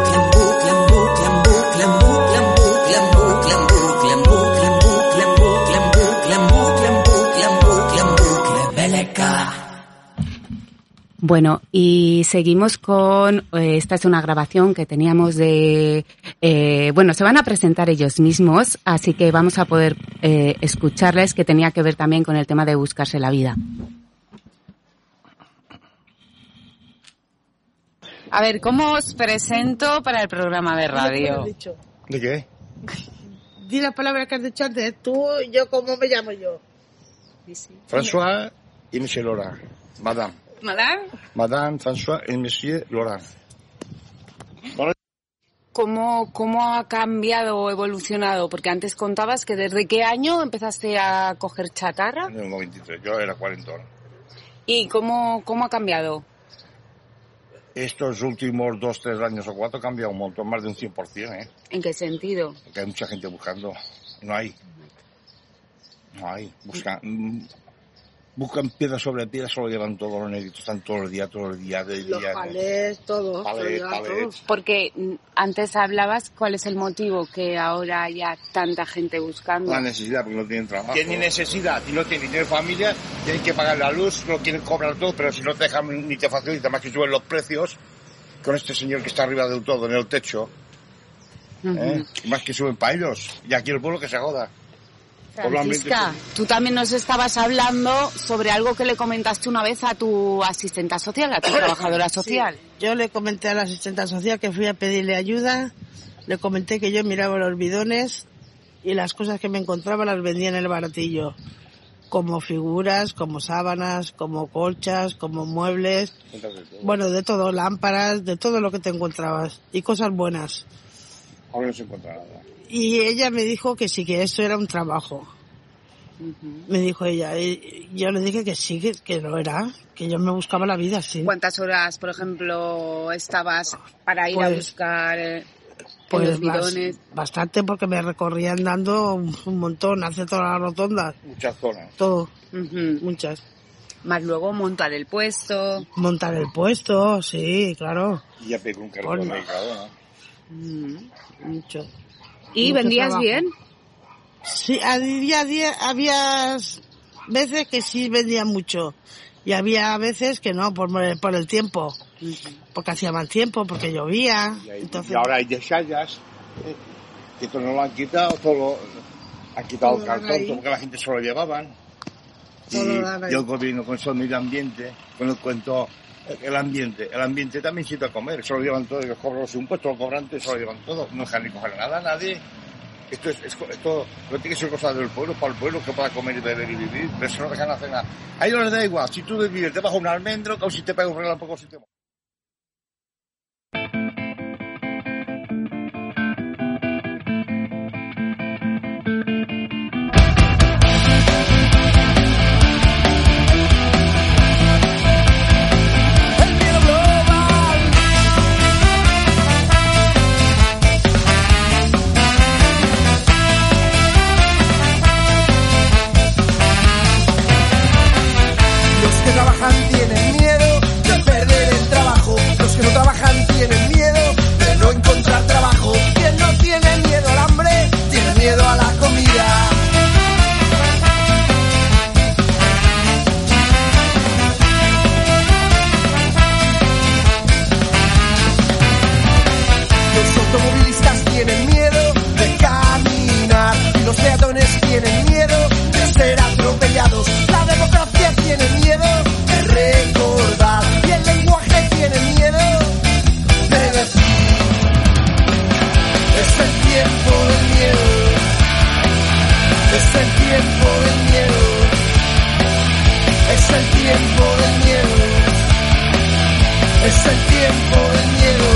Bueno, y seguimos con, eh, esta es una grabación que teníamos de, eh, bueno, se van a presentar ellos mismos, así que vamos a poder eh, escucharles, que tenía que ver también con el tema de buscarse la vida. A ver, ¿cómo os presento para el programa de radio? ¿De qué? Di las palabras que has dicho antes, tú, yo, ¿cómo me llamo yo? François y Monsieur Laurent. Madame. ¿Madame? Madame François y Monsieur Laurent. ¿Cómo, ¿Cómo ha cambiado o evolucionado? Porque antes contabas que desde qué año empezaste a coger chatarra En el 93, yo era cuarentón. y cómo, cómo ha cambiado. Estos últimos dos, tres años o cuatro ha cambiado un montón, más de un 100%, ¿eh? ¿En qué sentido? Porque hay mucha gente buscando. No hay. No hay. Buscan, mm, buscan piedra sobre piedra, solo llevan todos los negritos, están todos los días, todos los días, de Los día. palés, todo. Palés, lo llevan palés. todo. Porque antes hablabas cuál es el motivo que ahora haya tanta gente buscando. La necesidad, porque no tienen trabajo. Tienen necesidad y no tienen, tienen familia, tienen que pagar la luz, lo quieren cobrar todo, pero si no te dejan ni te facilitan más que suben los precios, con este señor que está arriba del todo, en el techo, ¿eh? más que suben para ellos. Y aquí el pueblo que se joda. Francisca, tú también nos estabas hablando sobre algo que le comentaste una vez a tu asistenta social, a tu trabajadora social. Sí. Yo le comenté a la asistente social que fui a pedirle ayuda, le comenté que yo miraba los bidones y las cosas que me encontraba las vendía en el baratillo, como figuras, como sábanas, como colchas, como muebles, bueno, de todo, lámparas, de todo lo que te encontrabas y cosas buenas. Ahora no se encuentra nada. Y ella me dijo que sí, que eso era un trabajo. Me dijo ella. Y yo le dije que sí, que, que lo era, que yo me buscaba la vida, sí. ¿Cuántas horas, por ejemplo, estabas para ir a Pues- buscar eh, Pues los bidones? bas- bastante porque me recorría andando un, un montón, hace todas las rotondas, Muchas zonas. todo, Ujú. muchas. Más luego montar el puesto. Montar el puesto, sí, claro, Y ya pegó un cartón de Mercadona. mucho. ¿Y vendías trabajo. bien? Sí, había, había veces que sí vendía mucho y había veces que no, por, por el tiempo, porque hacía mal tiempo, porque llovía. Y, ahí- Entonces, y ahora hay deshallas eh, que todo no lo han quitado, todo lo, han quitado Todo el cartón, todo porque la gente se lo llevaban. Todo Y, y el gobierno con medio ambiente, con el cuento, el ambiente, el ambiente también sirve a comer, se lo llevan todo, los cobran los impuestos, los cobrantes se lo llevan todo, no dejan ni coger nada a nadie. Esto es, es esto no tiene que ser cosa del pueblo, para el pueblo que pueda comer y beber y vivir, pero eso no dejan hacer nada. A ellos les da igual, si tú vives debajo de un almendro, o si te pega un relámpago, o si te miedo la Es el tiempo del miedo. Es el tiempo del miedo. Es el tiempo del miedo.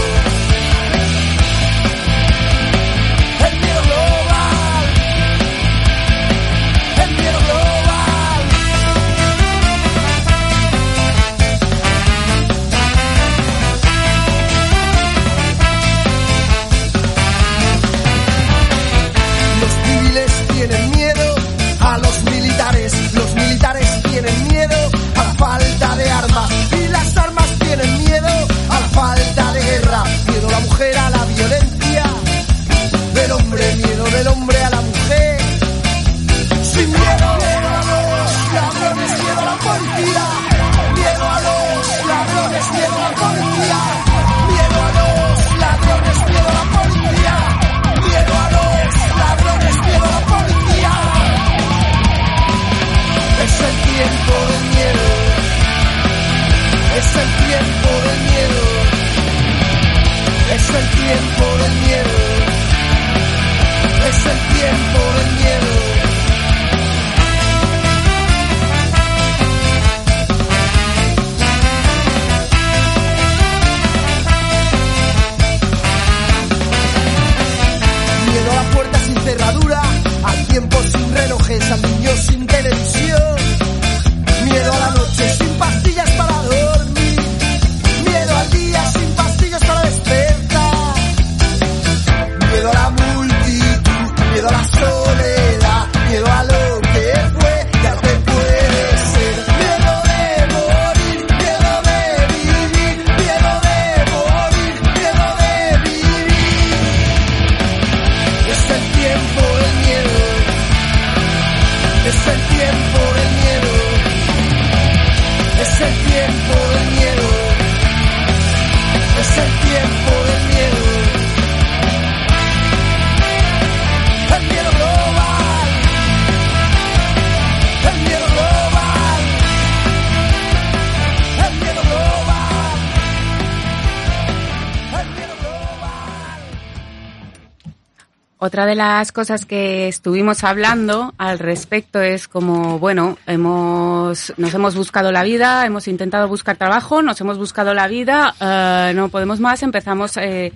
Otra de las cosas que estuvimos hablando al respecto es como, bueno, hemos, nos hemos buscado la vida, hemos intentado buscar trabajo, nos hemos buscado la vida, eh, no podemos más, empezamos, eh,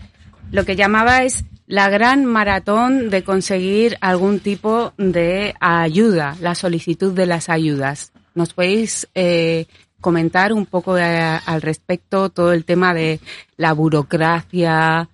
lo que llamaba es la gran maratón de conseguir algún tipo de ayuda, la solicitud de las ayudas. ¿Nos podéis eh, comentar un poco al respecto todo el tema de la burocracia?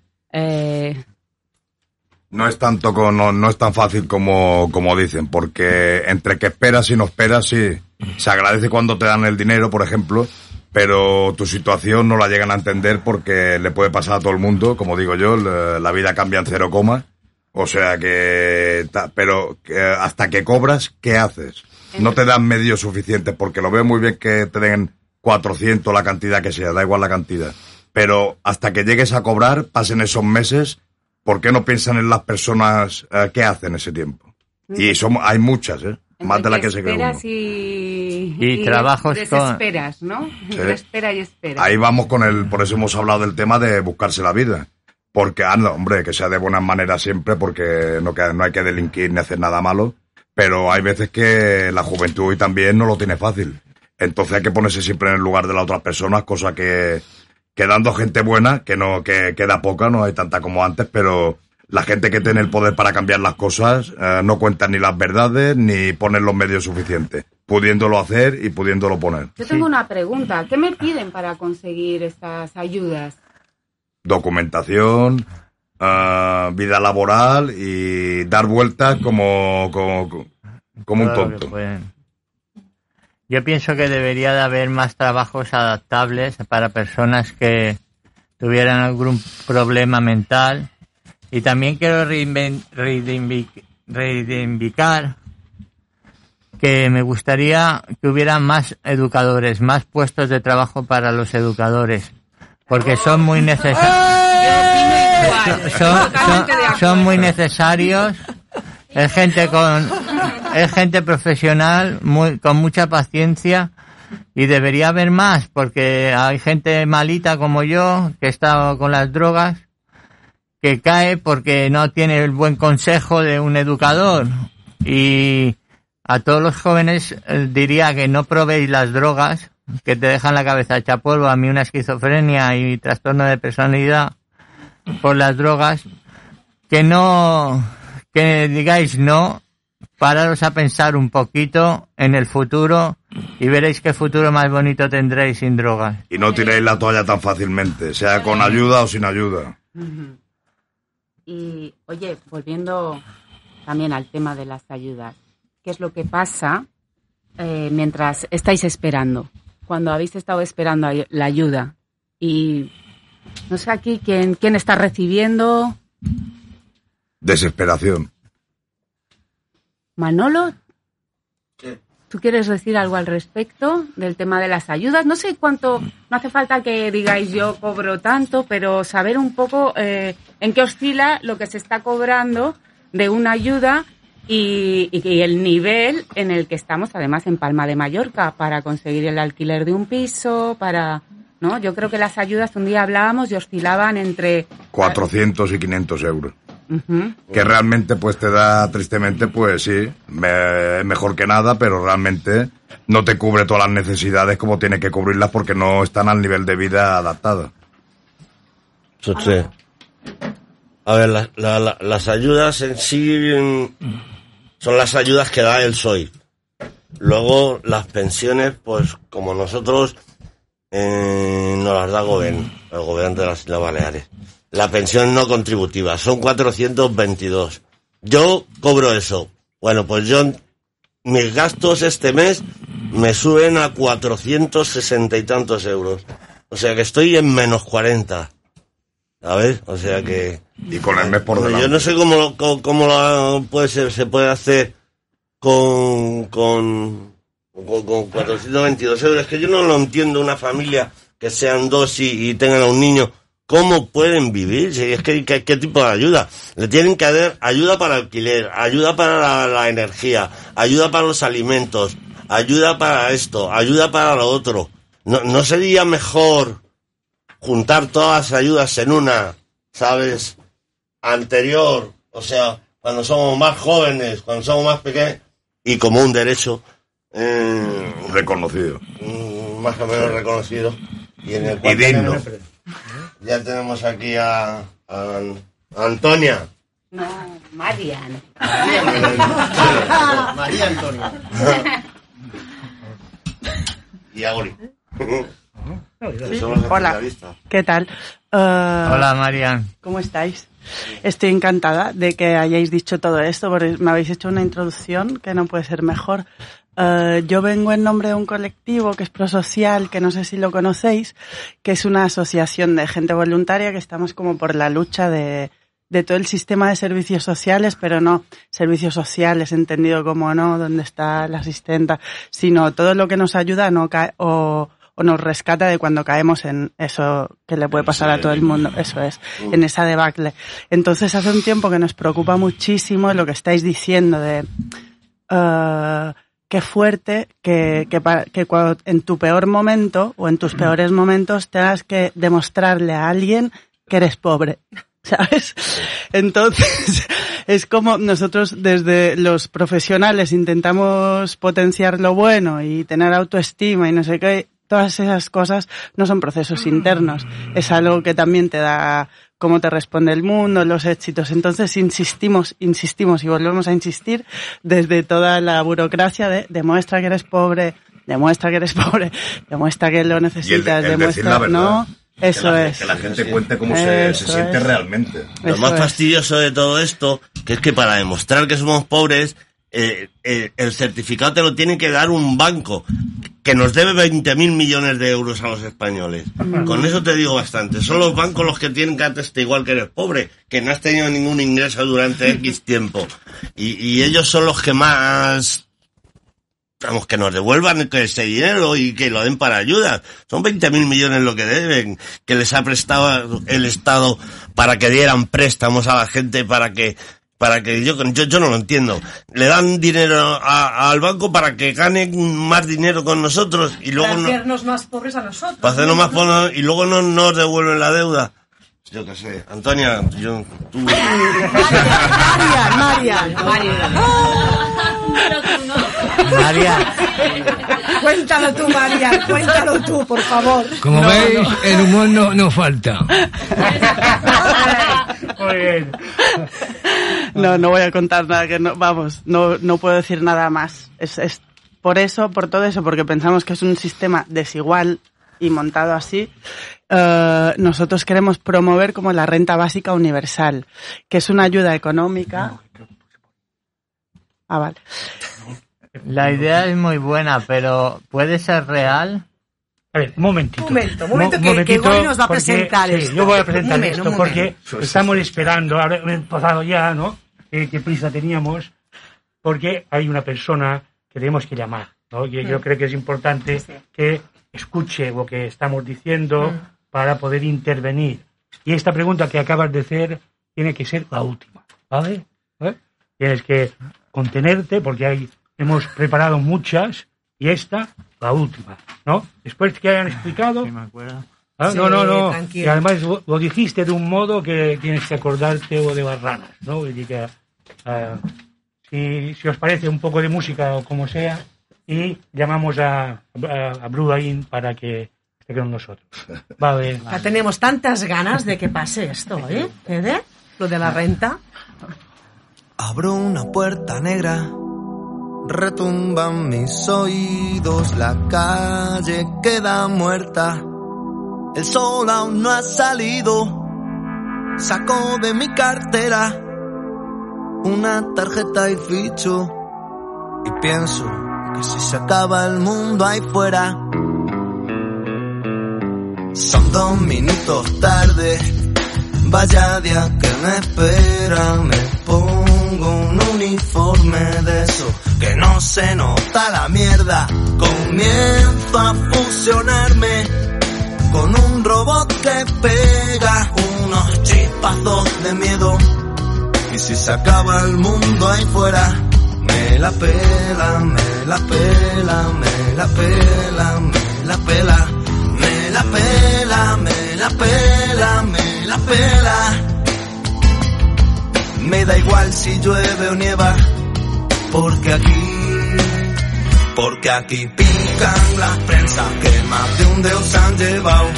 No es tanto co- no, no es tan fácil como, como dicen, porque entre que esperas y no esperas, sí. Se agradece cuando te dan el dinero, por ejemplo, pero tu situación no la llegan a entender porque le puede pasar a todo el mundo, como digo yo, la, vida cambia en cero coma. O sea que, ta- pero hasta que cobras, ¿qué haces? No te dan medios suficientes, porque lo veo muy bien que te den 400, la cantidad que sea, da igual la cantidad. Pero hasta que llegues a cobrar, pasen esos meses, ¿por qué no piensan en las personas eh, que hacen ese tiempo? Y son, hay muchas, ¿eh? Más de la que se cree uno. esperas y, Y trabajos con- desesperas, ¿no? Espera y espera. Ahí vamos con el, por eso hemos hablado del tema de buscarse la vida. Porque, ah, no, hombre, que sea de buena manera siempre, porque no, que- no hay que delinquir ni hacer nada malo. Pero hay veces que la juventud hoy también no lo tiene fácil. Entonces hay que ponerse siempre en el lugar de las otras personas, cosa que, quedando gente buena, que no, que queda poca, no hay tanta como antes, pero la gente que tiene el poder para cambiar las cosas eh, no cuenta ni las verdades ni ponen los medios suficientes, pudiéndolo hacer y pudiéndolo poner. Yo tengo una pregunta. ¿Qué me piden para conseguir estas ayudas? documentación, ah, vida laboral y dar vueltas como, como, como un tonto. Yo pienso que debería de haber más trabajos adaptables para personas que tuvieran algún problema mental. Y también quiero reivindicar que me gustaría que hubiera más educadores, más puestos de trabajo para los educadores, porque son muy necesarios. Son, son- son muy necesarios. Es gente con, es gente profesional, muy, con mucha paciencia y debería haber más porque hay gente malita como yo que está con las drogas que cae porque no tiene el buen consejo de un educador. Y a todos los jóvenes eh, diría que no probéis las drogas que te dejan la cabeza hecha polvo. A mí una esquizofrenia y trastorno de personalidad por las drogas que no que digáis no pararos a pensar un poquito en el futuro y veréis qué futuro más bonito tendréis sin drogas Y no tiréis la toalla tan fácilmente, sea con ayuda o sin ayuda. Y, oye, volviendo también al tema de las ayudas, ¿qué es lo que pasa eh, mientras estáis esperando? Cuando habéis estado esperando la ayuda y no sé aquí quién, quién está recibiendo. Desesperación. Manolo, ¿tú quieres decir algo al respecto del tema de las ayudas? No sé cuánto, no hace falta que digáis yo cobro tanto, pero saber un poco eh, en qué oscila lo que se está cobrando de una ayuda y, y- y el nivel en el que estamos, además en Palma de Mallorca, para conseguir el alquiler de un piso, para... ¿no? Yo creo que las ayudas, un día hablábamos y oscilaban entre... 400 y 500 euros. Que realmente pues te da, tristemente, pues sí, me- es mejor que nada, pero realmente no te cubre todas las necesidades como tiene que cubrirlas porque no están al nivel de vida sí. A ver, la- la- la- las ayudas en sí mm, son las ayudas que da el SOI. Luego las pensiones, pues como nosotros, eh, nos las da Gobern, el gobierno de las Islas Baleares. La pensión no contributiva, son 422. Yo cobro eso. Bueno, pues yo, mis gastos este mes me suben a 460 y tantos euros. O sea que estoy en menos 40. ¿Sabes? O sea que... Y con el mes por delante. Yo no sé cómo, lo- cómo, cómo lo puede ser, se puede hacer con, con, con, con 422 euros. Es que yo no lo entiendo una familia que sean dos y, y tengan a un niño. ¿Cómo pueden vivir? Si es que, ¿qué, tipo de ayuda? Le tienen que dar ayuda para alquiler, ayuda para la, la energía, ayuda para los alimentos, ayuda para esto, ayuda para lo otro. ¿No, no sería mejor juntar todas las ayudas en una, ¿sabes? Anterior, o sea, cuando somos más jóvenes, cuando somos más pequeños, y como un derecho eh, reconocido, mm, más o menos reconocido, y en el Y digno. Ya tenemos aquí a, a Antonia. No, Marian. María Antonia. y. Somos Hola. ¿qué tal? Eh, Hola, Marian. ¿Cómo estáis? Estoy encantada de que hayáis dicho todo esto, porque me habéis hecho una introducción que no puede ser mejor. Eh, yo vengo en nombre de un colectivo que es Prosocial, que no sé si lo conocéis, que es una asociación de gente voluntaria que estamos como por la lucha de, de todo el sistema de servicios sociales, pero no servicios sociales entendido como no, donde está la asistenta, sino todo lo que nos ayuda no caer, o, o nos rescata de cuando caemos en eso que le puede pasar a todo el mundo, eso es, en esa debacle. Entonces hace un tiempo que nos preocupa muchísimo lo que estáis diciendo de eh, qué fuerte que, que, que cuando- en tu peor momento o en tus peores momentos tengas que demostrarle a alguien que eres pobre. ¿Sabes? Entonces, es como nosotros desde los profesionales intentamos potenciar lo bueno y tener autoestima y no sé qué, todas esas cosas no son procesos internos, es algo que también te da cómo te responde el mundo, los éxitos. Entonces insistimos, insistimos y volvemos a insistir desde toda la burocracia de demuestra que eres pobre, demuestra que eres pobre, demuestra que lo el, necesitas, el demuestra, verdad. ¿no? Que Eso la- es. Que la gente cuente cómo se, siente es. realmente. Lo Eso más es. fastidioso de todo esto, que es que para demostrar que somos pobres, eh, eh, el certificado te lo tiene que dar un banco que nos debe 20 mil millones de euros a los españoles. Con eso te digo bastante. Son los bancos los que tienen que atestiguar que eres pobre, que no has tenido ningún ingreso durante X tiempo. Y, y ellos son los que más Vamos, que nos devuelvan ese dinero y que lo den para ayudas. Son 20 mil millones lo que deben, que les ha prestado el Estado para que dieran préstamos a la gente para que, para que yo, yo, yo no lo entiendo. Le dan dinero a- al banco para que ganen más dinero con nosotros y luego Para no, hacernos más pobres a nosotros. para hacernos más bonos y luego no nos devuelven la deuda. Yo qué sé, Antonia, yo, tú. Marian, Marian. María. Cuéntalo tú, Marian, cuéntalo tú, por favor. Como No, veis, no. el humor no, no falta. No, no voy a contar nada que no, vamos, no, no puedo decir nada más. Es, es por eso, por todo eso, porque pensamos que es un sistema desigual y montado así. eh, nosotros queremos promover como la renta básica universal, que es una ayuda económica. Ah, vale. La idea es muy buena, pero ¿puede ser real? A ver, un momentito. Un momento, un momento, Mo- que- que momentito, Gori nos va a porque- presentar sí, esto. yo voy a Un presentar momento, esto un porque estamos esperando, ahora hemos empezado ya, ¿no? Eh, qué prisa teníamos, porque hay una persona que tenemos que llamar, ¿no? Y yo Mm. creo que es importante que escuche lo que estamos diciendo para poder intervenir. Y esta pregunta que acabas de hacer tiene que ser la última, ¿vale? ¿Eh? Tienes que contenerte porque hay, hemos preparado muchas y esta, la última, ¿no? Después que hayan explicado... Ah, Sí, no, no, no. tranquilo. Y además lo, lo dijiste de un modo que tienes que acordarte o de las ranas, ¿no? Y que, ah, si, si os parece un poco de música o como sea, y llamamos a, a, a Brudaín para que esté con nosotros. Vale. Ya tenemos tantas ganas de que pase esto, ¿eh? Lo de la renta. Abro una puerta negra, retumban mis oídos, la calle queda muerta, el sol aún no ha salido, saco de mi cartera una tarjeta y ficho y pienso que si se acaba el mundo ahí fuera, son dos minutos tarde. Vaya día que me espera, me pongo un uniforme de eso que no se nota la mierda. Comienzo a fusionarme con un robot que pega unos chispazos de miedo. Y si se acaba el mundo ahí fuera, me la pela, me la pela, me la pela, me la pela, me la pela, me la pela, me la pela. Me da igual si llueve o nieva, porque aquí, porque aquí pican las prensas que más de un dios han llevado.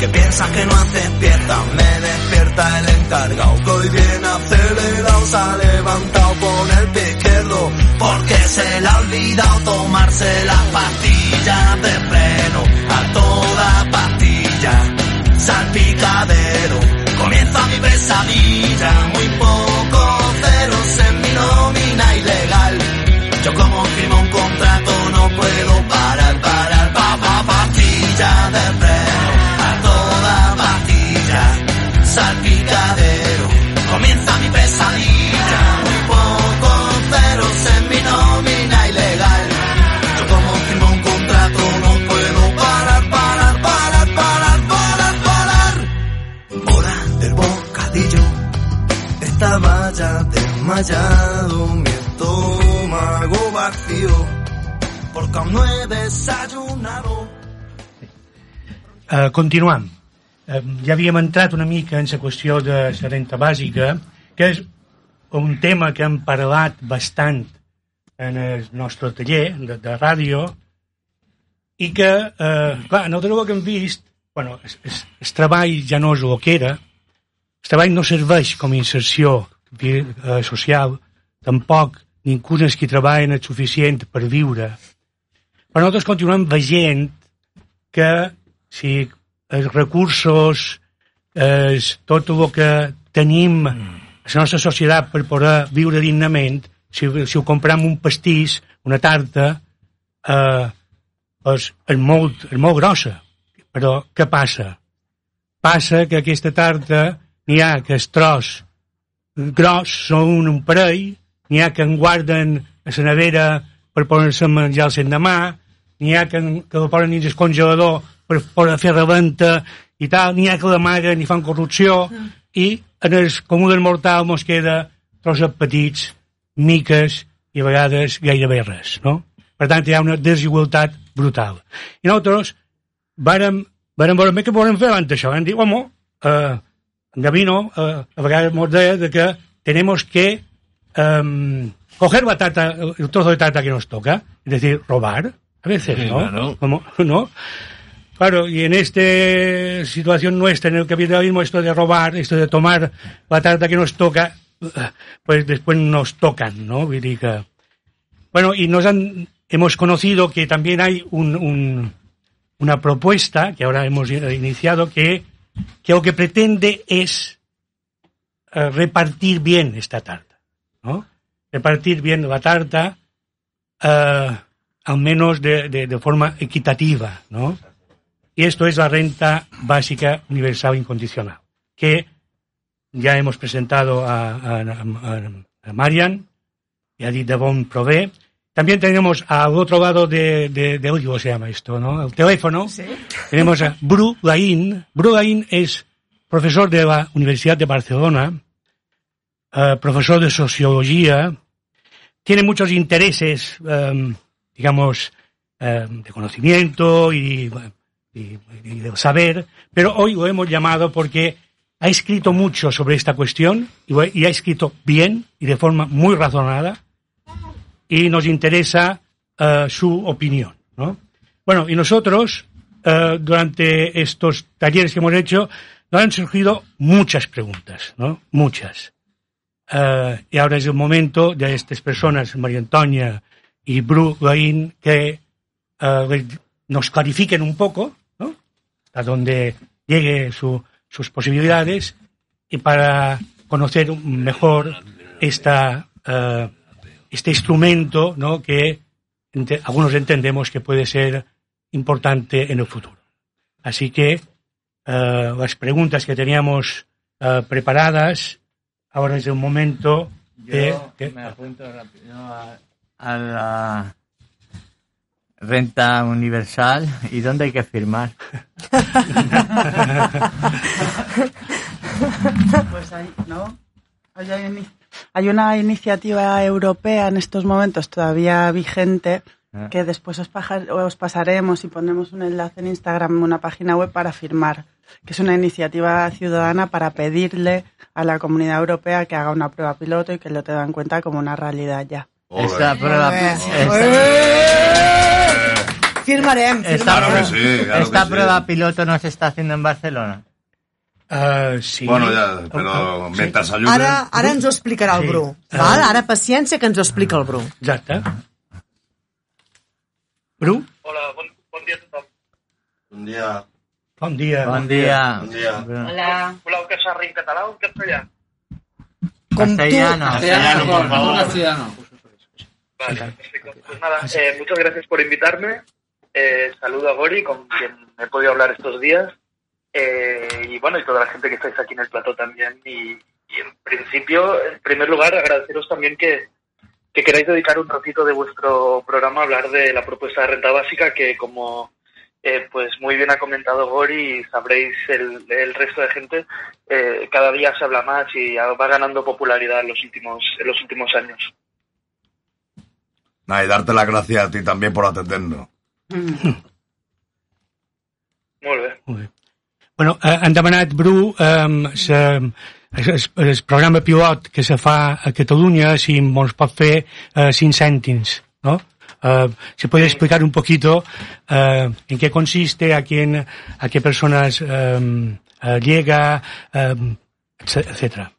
que piensas que no haces pieza. Me despierta el encargado que hoy viene acelerado, se ha levantado con el pie porque se le ha olvidado tomarse las pastillas de freno a toda pastilla. Salpicadero, comienza mi pesadilla, muy poco ceros en mi nómina ilegal. Yo como firmo un contrato no puedo parar, parar, pa, pa, pastilla de freno, a toda pastilla, salpicadero, desmayado, mi estómago vacío, porque aún no he desayunado. Eh, continuam. Eh, ja havíem entrat una mica en la qüestió de la renta bàsica, que és un tema que hem parlat bastant en el nostre taller de, de ràdio i que, eh, clar, nosaltres el que hem vist, bueno, el, el, el treball ja no és el que era, el treball no serveix com a inserció eh, social, tampoc ningú és qui treballen és suficient per viure. Però nosaltres continuem veient que si els recursos, és tot el que tenim a la nostra societat per poder viure dignament, si, si ho comprem un pastís, una tarta, eh, és, és, molt, és molt grossa. Però què passa? Passa que aquesta tarta n'hi ha que el tros gros són un parell, n'hi ha que en guarden a la nevera per poder-se a menjar el l'endemà, n'hi ha que, que el posen dins el congelador per poder fer reventa i tal, n'hi ha que l'amaguen i fan corrupció, i en el comú del mortal mos queda trossos petits, miques i a vegades gairebé res, no? Per tant, hi ha una desigualtat brutal. I nosaltres vàrem, vàrem veure què podem fer abans d'això. Vam dir, home, eh, Gavino eh, a vegades deia de que tenemos que em, coger la tarta, el trozo de tarta que nos toca, es decir, robar, a veces, ¿no? claro. Como- ¿no? Claro, y en esta situación nuestra, en el capitalismo, esto de robar, esto de tomar la tarta que nos toca, eh, pues después nos tocan, ¿no? Bueno, y nos han, hemos conocido que también hay un, un- una propuesta que ahora hemos iniciado que, que lo que pretende es eh, repartir bien esta tarta, ¿no? Repartir bien la tarta, eh, al menos de, forma equitativa, ¿no? Y esto es la renta básica universal incondicional, que ya hemos presentado a, a, a- a Marian y a Edith de Bon Prové. También tenemos al otro lado de, de, de ¿cómo se llama esto, no? El teléfono. Tenemos a Bru Laín. Bru Laín es profesor de la Universidad de Barcelona, eh, profesor de sociología, tiene muchos intereses, em, digamos, em, de conocimiento y, y- y de saber, pero hoy lo hemos llamado porque ha escrito mucho sobre esta cuestión y ha escrito bien y de forma muy razonada y nos interesa eh, su opinión. ¿no? Bueno, y nosotros, eh, durante estos talleres que hemos hecho, nos han surgido muchas preguntas, ¿no? Muchas. Eh, y ahora es el momento de estas personas, María Antonia y Bru Laín, que nos clarifiquen un poco, ¿no? A donde llegue su- sus posibilidades y para conocer mejor esta, eh, este instrumento, ¿no? Que ente- algunos entendemos que puede ser importante en el futuro. Así que eh, las preguntas que teníamos eh, preparadas, ahora es el momento de... Yo de- me apunto rápido a, a la renta universal y dónde hay que firmar. Pues hay, ¿no? Hay ini- hay una iniciativa europea en estos momentos todavía vigente Ah. que después os, paja- os pasaremos y pondremos un enlace en Instagram, una página web para firmar, que es una iniciativa ciudadana para pedirle a la comunidad europea que haga una prueba piloto y que lo tenga en cuenta como una realidad ya. Esa prueba. Esta, firmarem. esta prueba piloto no se está haciendo en Barcelona. Sí. Bueno, ya, però mentre ayude... Ara, ara ens ho explicarà el Sí. Bru. Ah. Val? Ara paciència que ens ho explica el Bru. Exacte. Bru? Hola, bon, bon dia a tothom. Bon dia. Bon dia. Bon dia. Bon dia. Hola. Voleu que xerri en català o en castellà? Com Castellano. Castellano, por favor. Castellano. Vale, perfecto. Pues nada, eh, muchas gracias por invitarme. Eh, saludo a Gori, con quien he podido hablar estos días. Eh, y bueno, y toda la gente que estáis aquí en el plató también. Y, y en principio, en primer lugar, agradeceros también que, que queráis dedicar un ratito de vuestro programa a hablar de la propuesta de renta básica, que como eh, pues muy bien ha comentado Gori y sabréis el, el resto de gente, eh, cada día se habla más y va ganando popularidad en los últimos, en los últimos años. Nada, y darte las gracias a ti también por atendernos. Molt bé. Bueno, eh, han demanat, Bru, eh, el, el programa pilot que se fa a Catalunya, si ens pot fer eh, cèntims, ¿no? Eh, ¿Se puede explicar un poquito eh, en qué consiste, a quién, a qué personas eh, eh, llega, eh, etcétera?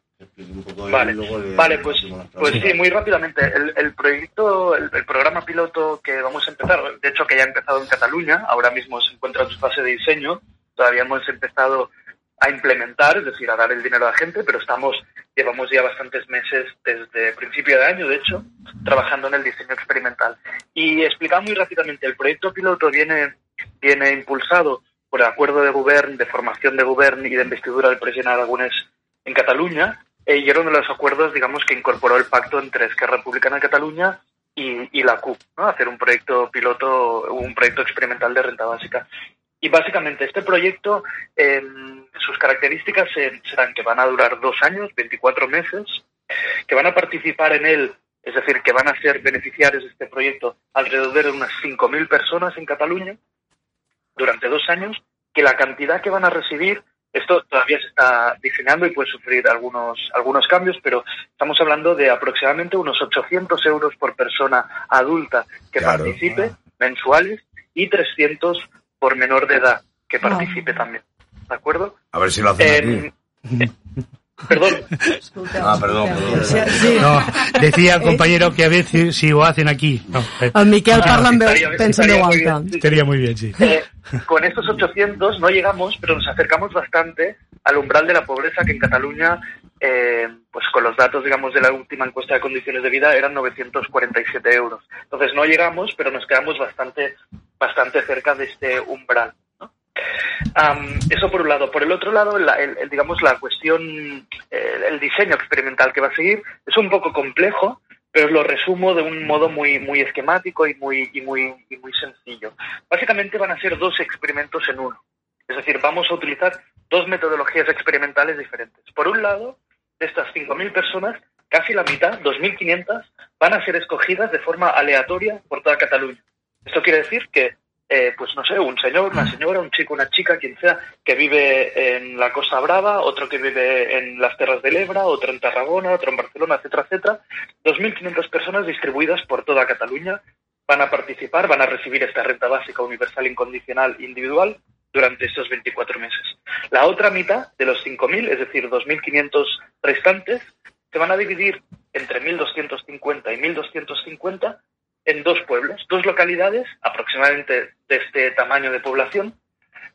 Vale, vale pues, pues Sí. sí, muy rápidamente. El, el proyecto, el, el programa piloto que vamos a empezar, de hecho que ya ha empezado en Cataluña, ahora mismo se encuentra en su fase de diseño, todavía hemos empezado a implementar, es decir, a dar el dinero a la gente, pero estamos, llevamos ya bastantes meses desde principio de año, de hecho, trabajando en el diseño experimental. Y explicado muy rápidamente, el proyecto piloto viene, viene impulsado por el acuerdo de gobierno, de formación de gobierno y de investidura del presidente Aragonés en Cataluña, eh, y era uno de los acuerdos, digamos, que incorporó el pacto entre Esquerra Republicana de Cataluña y, y la CUP, ¿no? Hacer un proyecto piloto, un proyecto experimental de renta básica. Y básicamente este proyecto, eh, sus características serán que van a durar dos años, 24 meses, que van a participar en él, es decir, que van a ser beneficiarios de este proyecto alrededor de unas 5.000 personas en Cataluña durante dos años, que la cantidad que van a recibir, esto todavía se está diseñando y puede sufrir algunos, algunos cambios, pero estamos hablando de aproximadamente unos 800 euros por persona adulta que Claro. participe, mensuales, y 300 por menor de edad que Ah. participe también. ¿De acuerdo? A ver si lo hacen Eh, aquí. Perdón. Ah, perdón, perdón. No, decía el compañero que a ver si, lo hacen aquí. No, eh. El Miquel parla en veu, estaria bé, pensa en estaria veu muy alta. bien. Estaría muy bien, sí. Eh, con estos 800 no llegamos, pero nos acercamos bastante al umbral de la pobreza que en Cataluña, eh, pues con los datos, digamos, de la última encuesta de condiciones de vida eran 947 euros. Entonces no llegamos, pero nos quedamos bastante, bastante cerca de este umbral. ¿no? Am, eso por un lado. Por el otro lado, la- el- el, digamos, la cuestión, eh, el diseño experimental que va a seguir es un poco complejo, pero lo resumo de un modo muy, muy esquemático y muy, y muy, y muy sencillo. Básicamente van a ser dos experimentos en uno. Es decir, vamos a utilizar dos metodologías experimentales diferentes. Por un lado, de estas 5.000 personas, casi la mitad, 2.500, van a ser escogidas de forma aleatoria por toda Cataluña. Esto quiere decir que, eh, pues no sé, un señor, una señora, un chico, una chica, quien sea, que vive en la Costa Brava, otro que vive en las Terras del Ebra, otro en Tarragona, otro en Barcelona, etcétera, etcétera. 2.500 personas distribuidas por toda Cataluña van a participar, van a recibir esta renta básica universal incondicional individual durante estos 24 meses. La otra mitad de los 5.000, es decir, 2.500 restantes, se van a dividir entre 1.250 y 1.250 en dos pueblos, dos localidades aproximadamente de este tamaño de población.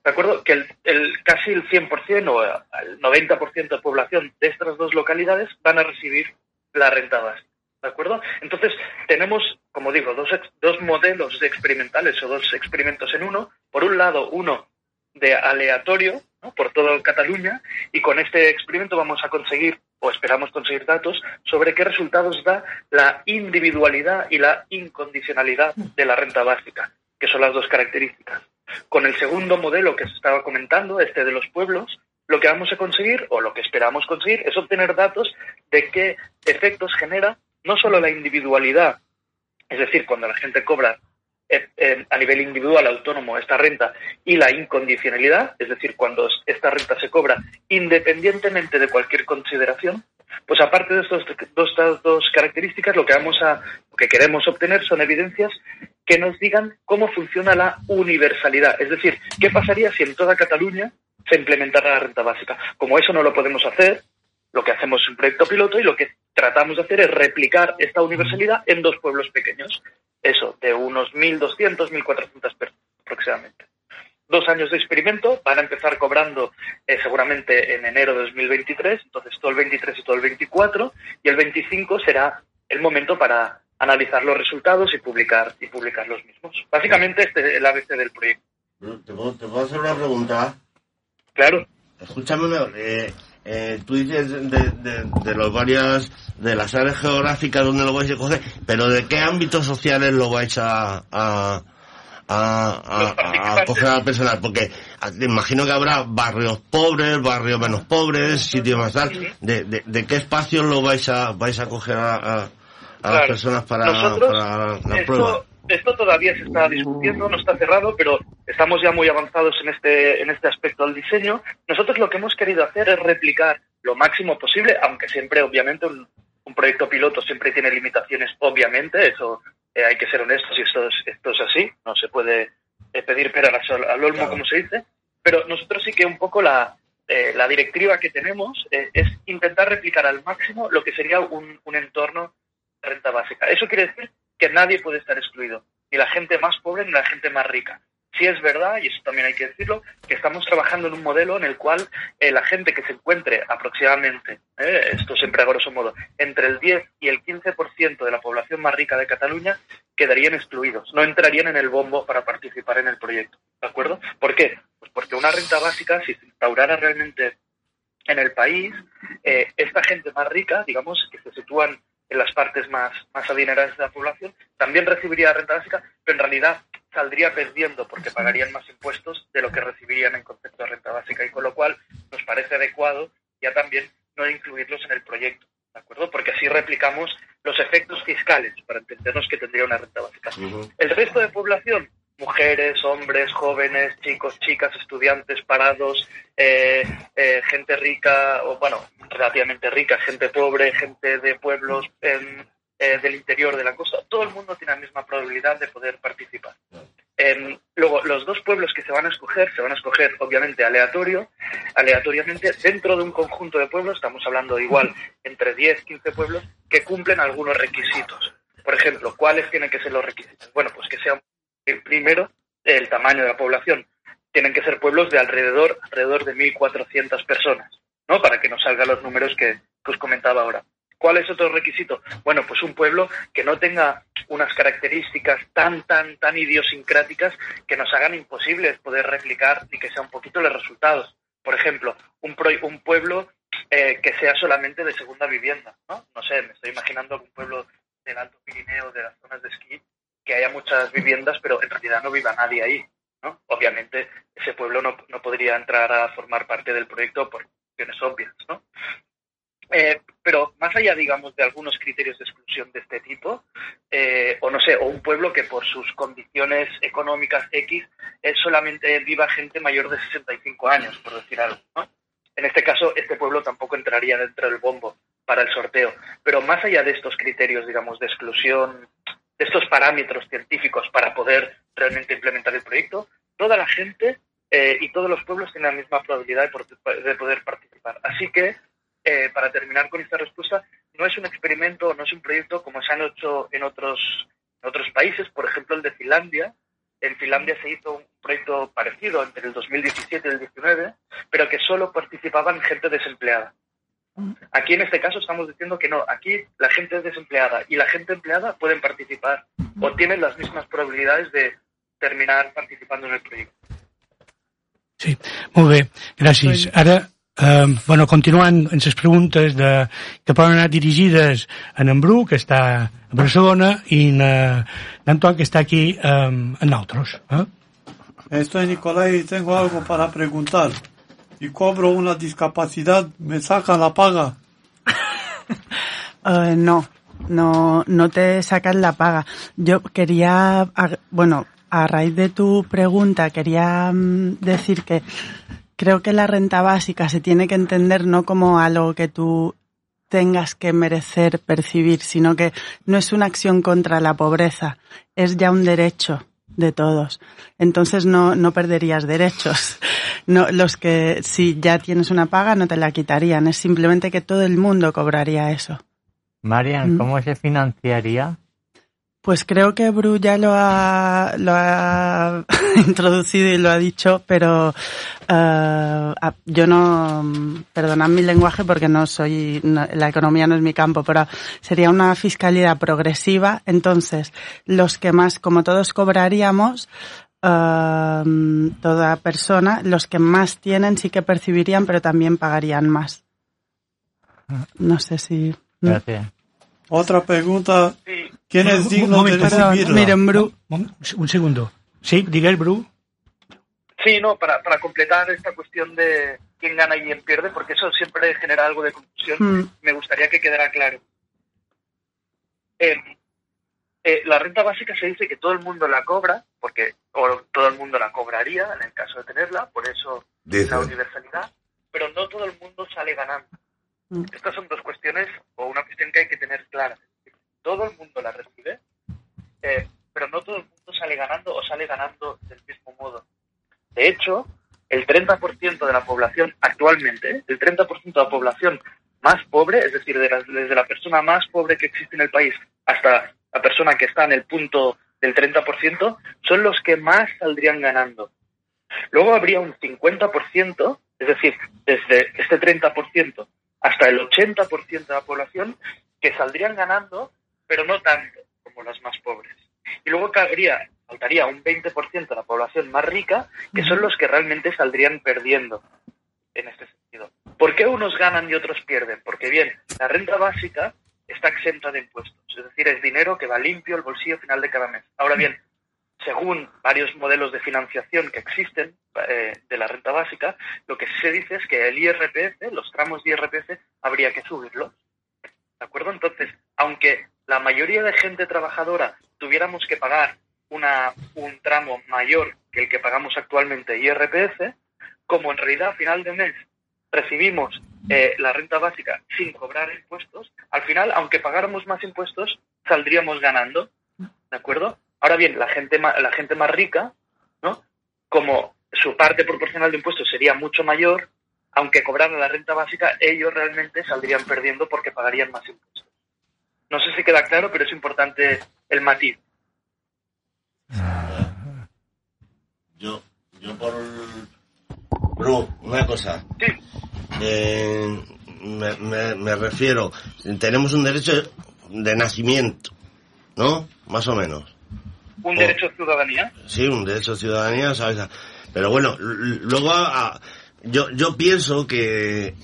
De acuerdo que el, el- casi el 100% o el 90% de población de estas dos localidades van a recibir la renta básica. ¿De acuerdo? Entonces, tenemos, como digo, dos, dos modelos de experimentales o dos experimentos en uno. Por un lado, uno de aleatorio ¿no? por toda Cataluña y con este experimento vamos a conseguir o esperamos conseguir datos sobre qué resultados da la individualidad y la incondicionalidad de la renta básica, que son las dos características. Con el segundo modelo que se estaba comentando, este de los pueblos, lo que vamos a conseguir, o lo que esperamos conseguir, es obtener datos de qué efectos genera no solo la individualidad, es decir, cuando la gente cobra a nivel individual autónomo esta renta y la incondicionalidad, es decir, cuando esta renta se cobra independientemente de cualquier consideración, Pues aparte de estos dos, estas dos características, lo que vamos a, lo que queremos obtener son evidencias que nos digan cómo funciona la universalidad. Es decir, qué pasaría si en toda Cataluña se implementara la renta básica. Como eso no lo podemos hacer, lo que hacemos es un proyecto piloto y lo que tratamos de hacer es replicar esta universalidad en dos pueblos pequeños. Eso, de unos 1.200, 1.400 personas aproximadamente. Dos años de experimento, van a empezar cobrando eh, seguramente en enero de 2023, entonces todo el 23 y todo el 24, y el 25 será el momento para analizar los resultados y publicar y publicar los mismos. Básicamente este es el ABC del proyecto. ¿Te puedo, te puedo hacer una pregunta? Claro. Escúchame, eh, eh, tú dices de, de, de los varias, de las áreas geográficas donde lo vais a coger, pero ¿de qué ámbitos sociales lo vais a, a, a, a, a coger al personal? Porque ah, imagino que habrá barrios pobres, barrios menos pobres, sitios más tal. ¿De, de, de qué espacios lo vais a, vais a coger a, a, a las personas para, Nosotros, para la prueba? Esto, todavía se está discutiendo, no está cerrado, pero estamos ya muy avanzados en este, en este aspecto del diseño. Nosotros lo que hemos querido hacer es replicar lo máximo posible, aunque siempre, obviamente, un, un proyecto piloto siempre tiene limitaciones, obviamente, eso eh, hay que ser honestos y esto es, esto es así, no se puede eh, pedir peras al, al olmo, como se dice, pero nosotros sí que un poco la, eh, la directiva que tenemos eh, es intentar replicar al máximo lo que sería un, un entorno de renta básica. Eso quiere decir que nadie puede estar excluido, ni la gente más pobre ni la gente más rica. Sí es verdad, y eso también hay que decirlo, que estamos trabajando en un modelo en el cual eh, la gente que se encuentre aproximadamente, eh, esto siempre a grosso modo, entre el 10 y el 15% de la población más rica de Cataluña quedarían excluidos, no entrarían en el bombo para participar en el proyecto. ¿De acuerdo? ¿Por qué? Pues porque una renta básica, si se instaurara realmente en el país, eh, esta gente más rica, digamos, que se sitúan en las partes más, más adineradas de la población, también recibiría renta básica, pero en realidad saldría perdiendo porque pagarían más impuestos de lo que recibirían en concepto de renta básica y con lo cual nos parece adecuado ya también no incluirlos en el proyecto, ¿de acuerdo? Porque así replicamos los efectos fiscales para entendernos que tendría una renta básica. El resto de población, mujeres, hombres, jóvenes, chicos, chicas, estudiantes, parados, eh, eh, gente rica, o bueno, relativamente rica, gente pobre, gente de pueblos em, eh, del interior de la costa, todo el mundo tiene la misma probabilidad de poder participar. Em, luego, los dos pueblos que se van a escoger, se van a escoger obviamente aleatorio, aleatoriamente dentro de un conjunto de pueblos, estamos hablando igual entre 10, 15 pueblos, que cumplen algunos requisitos. Por ejemplo, ¿cuáles tienen que ser los requisitos? Bueno, pues que sean primero el tamaño de la población. Tienen que ser pueblos de alrededor, alrededor de 1.400 personas, ¿no? Para que nos salgan los números que, os comentaba ahora. ¿Cuál es otro requisito? Bueno, pues un pueblo que no tenga unas características tan, tan, tan idiosincráticas que nos hagan imposibles poder replicar y que sea un poquito los resultados. Por ejemplo, un, pro- un pueblo eh, que sea solamente de segunda vivienda, ¿no? No sé, me estoy imaginando un pueblo del Alto Pirineo, de las zonas de esquí, que haya muchas viviendas, pero en realidad no viva nadie ahí, ¿no? Obviamente ese pueblo no, no podría entrar a formar parte del proyecto por cuestiones obvias, ¿no? Eh, pero más allá, digamos, de algunos criterios de exclusión de este tipo, eh, o no sé, o un pueblo que por sus condiciones económicas X es solamente viva gente mayor de 65 años, por decir algo, ¿no? En este caso, este pueblo tampoco entraría dentro del bombo para el sorteo. Pero más allá de estos criterios, digamos, de exclusión, de estos parámetros científicos para poder realmente implementar el proyecto, toda la gente eh, y todos los pueblos tienen la misma probabilidad de, poder participar. Así que, eh, para terminar con esta respuesta, no es un experimento, no es un proyecto como se han hecho en otros, otros países, por ejemplo el de Finlandia. En Finlandia se hizo un proyecto parecido entre el 2017 y el 2019, pero que solo participaban gente desempleada. Aquí en este caso estamos diciendo que no, aquí la gente desempleada y la gente empleada pueden participar o tienen las mismas probabilidades de terminar participando en el proyecto. Molt bé, gràcies. Ara, eh, bueno, continuant amb les preguntes de, que poden anar dirigides a en Bru, que està a Barcelona, i en, eh, en Anton, que està aquí eh, en nosaltres. Eh? Estoy Nicolai y tengo algo para preguntar. Si cobro una discapacidad, ¿me sacan la paga? Eh, no, no, no te sacan la paga. Yo quería, bueno, a raíz de tu pregunta, quería mm, decir que creo que la renta básica se tiene que entender no como algo que tú tengas que merecer percibir, sino que no es una acción contra la pobreza, es ya un derecho de todos. Entonces no, no perderías derechos. No, los que si ya tienes una paga no te la quitarían, es simplemente que todo el mundo cobraría eso. Marian, Mm. ¿cómo se financiaría? Pues creo que Bru ya lo ha, lo ha introducido y lo ha dicho, pero a- yo no, perdonad mi lenguaje porque no soy, no- la economía no es mi campo, pero sería una fiscalidad progresiva. Entonces, los que más, como todos cobraríamos, eh, toda persona, los que más tienen sí que percibirían, pero también pagarían más. No sé si. Gracias. Otra pregunta. ¿Quién es Un digno de momento, perdón, recibirla? miren, Bru. Un, un segundo. Sí, diga el Bru. Sí, no, para, para completar esta cuestión de quién gana y quién pierde, porque eso siempre genera algo de confusión, Mm. me gustaría que quedara claro. Eh, eh, la renta básica se dice que todo el mundo la cobra, porque o todo el mundo la cobraría en el caso de tenerla, por eso Dice. la universalidad, pero no todo el mundo sale ganando. Estas son dos cuestiones o una cuestión que hay que tener clara. Todo el mundo la recibe, eh, pero no todo el mundo sale ganando o sale ganando del mismo modo. De hecho, el 30% de la población actualmente, el 30% de la población más pobre, es decir, de la- desde la persona más pobre que existe en el país hasta la persona que está en el punto del 30%, son los que más saldrían ganando. Luego habría un 50%, es decir, desde este 30% hasta el 80% de la población que saldrían ganando, pero no tanto como los más pobres. Y luego cabría, faltaría un 20% de la población más rica, que son los que realmente saldrían perdiendo en este sentido. ¿Por qué unos ganan y otros pierden? Porque bien, la renta básica está exenta de impuestos, es decir, es dinero que va limpio al bolsillo final de cada mes. Ahora bien, según varios modelos de financiación que existen eh, de la renta básica, lo que se dice es que el IRPF, los tramos de IRPF, habría que subirlos. ¿De acuerdo? Entonces, aunque la mayoría de gente trabajadora tuviéramos que pagar una, un tramo mayor que el que pagamos actualmente IRPF, como en realidad a final de mes recibimos eh, la renta básica sin cobrar impuestos, al final, aunque pagáramos más impuestos, saldríamos ganando. ¿De acuerdo? Ahora bien, la gente, ma- la gente más rica, ¿no? Como su parte proporcional de impuestos sería mucho mayor, aunque cobraran la renta básica, ellos realmente saldrían perdiendo porque pagarían más impuestos. No sé si queda claro, pero es importante el matiz. Yo, yo por... Bru, una cosa. Eh, me, me- me refiero, tenemos un derecho de nacimiento, ¿no? Más o menos. Un derecho de ciudadanía. Sí, un derecho de ciudadanía, ¿sabes? Pero bueno, luego a- yo, yo pienso que,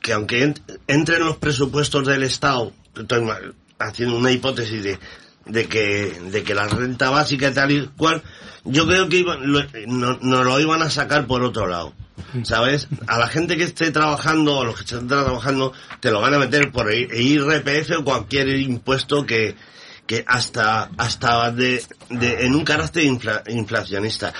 que aunque ent- entren los presupuestos del Estado, estoy haciendo una hipótesis de, de que, de que la renta básica tal y cual, yo creo que iban, lo, no, no lo iban a sacar por otro lado. ¿Sabes? A la gente que esté trabajando, o los que estén trabajando, te lo van a meter por IRPF o cualquier impuesto que, que hasta, hasta de, de- en un carácter infla- inflacionista.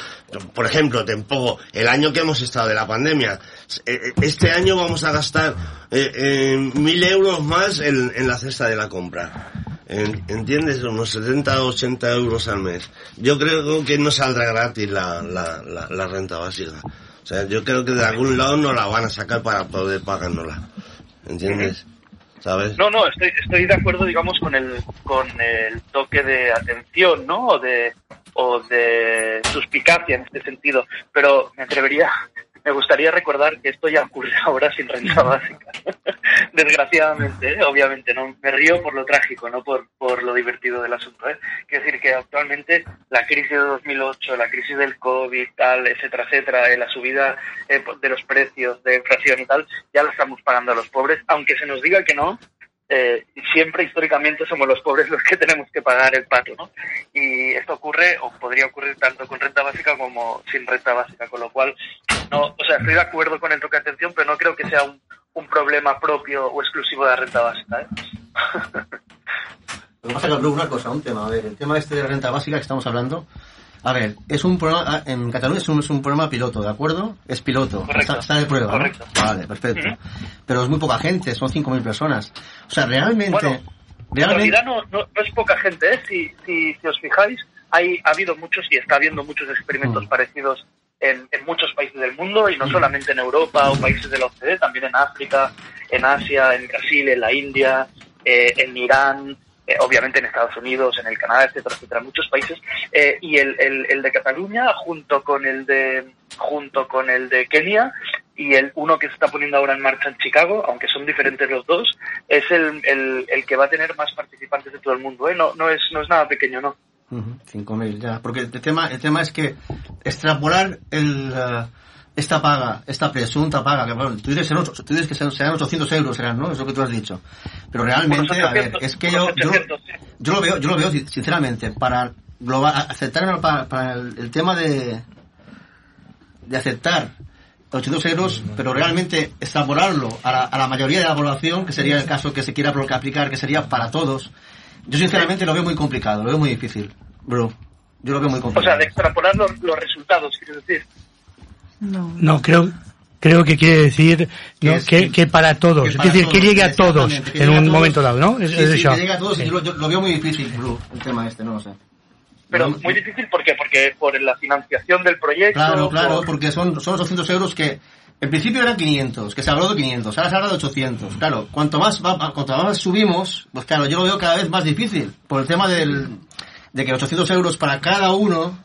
Por ejemplo, te pongo el año que hemos estado de la pandemia. eh, eh, Este año vamos a gastar eh, mil euros más en, la cesta de la compra. En- ¿Entiendes? Unos 70 o 80 euros al mes. Yo creo que no saldrá gratis la, la, la, la renta básica. O sea, yo creo que de algún lado no la van a sacar para poder pagárnosla. ¿Entiendes? No, no, estoy, estoy de acuerdo, digamos, con el, con el toque de atención, ¿no? O de, o de suspicacia en este sentido. Pero me atrevería, me gustaría recordar que esto ya ocurre ahora sin renta básica. Desgraciadamente, ¿eh? obviamente, no me río por lo trágico, no por, por lo divertido del asunto. ¿eh? Decir que actualmente la crisis de 2008, la crisis del COVID, tal, etcétera, etcétera, eh, la subida eh, de los precios, de inflación y tal, ya la estamos pagando a los pobres, aunque se nos diga que no, eh, siempre históricamente somos los pobres los que tenemos que pagar el pato, ¿no? Y esto ocurre, o podría ocurrir tanto con renta básica como sin renta básica, con lo cual, no, o sea, estoy de acuerdo con el toque de atención, pero no creo que sea un, un problema propio o exclusivo de la renta básica, ¿eh? A hablar una cosa, un tema. A ver, el tema este de la renta básica que estamos hablando. A ver, es un programa, ah, en Cataluña es un, es un programa piloto, ¿de acuerdo? Es piloto, Correcto. está, está de prueba, ¿no? Correcto. Vale, perfecto. Pero es muy poca gente, son 5.000 personas. O sea, realmente... Bueno, En realmente realidad no, no, no es poca gente, ¿eh? Si, si, si os fijáis, hay, ha habido muchos y está habiendo muchos experimentos Mm. parecidos en, en muchos países del mundo y no solamente en Europa o países de la OCDE, también en África, en Asia, en Brasil, en la India, eh, en Irán, eh, obviamente en Estados Unidos, en el Canadá, etcétera, etcétera, muchos países. Eh, y el, el, de Cataluña junto con el de junto con el de Kenia y el uno que se está poniendo ahora en marcha en Chicago, aunque son diferentes los dos, es el, el, el que va a tener más participantes de todo el mundo. ¿eh? No, no, es, no es nada pequeño, ¿no? Ujú, 5.000 ya. Porque el tema, el tema es que extrapolar el, eh, esta paga, esta presunta paga, que bueno, tú dices, tú dices que serán, serán 800 euros, serán, ¿no? Es lo que tú has dicho. Pero realmente, a ver, 800, es que yo, yo, 800, sí. yo lo veo, yo lo veo sin- sinceramente, para global, aceptar para, para el, el tema de, de aceptar 800 euros, pero realmente extrapolarlo a la, a la mayoría de la población, que sería el caso que se quiera aplicar, que sería para todos, yo sinceramente lo veo muy complicado, lo veo muy difícil, bro. Yo lo veo muy O complicado. sea, de extrapolar los, los resultados, quiero decir. No, creo, creo que quiere decir ¿no? que, que para todos. que es decir, que llegue a todos en a un todos. momento dado, ¿no? Es, Sí, es sí, eso. que llegue a todos, Sí. y yo lo, yo lo veo muy difícil, bro, el tema este, no lo sé. Pero No, muy difícil, ¿por qué? Porque por la financiación del proyecto. Claro, claro, por- porque son, son 800 euros que en principio eran 500, que se habló de 500, ahora se habla de 800. Claro, cuanto más, va- cuanto más subimos, pues claro, yo lo veo cada vez más difícil, por el tema del, de que 800 euros para cada uno,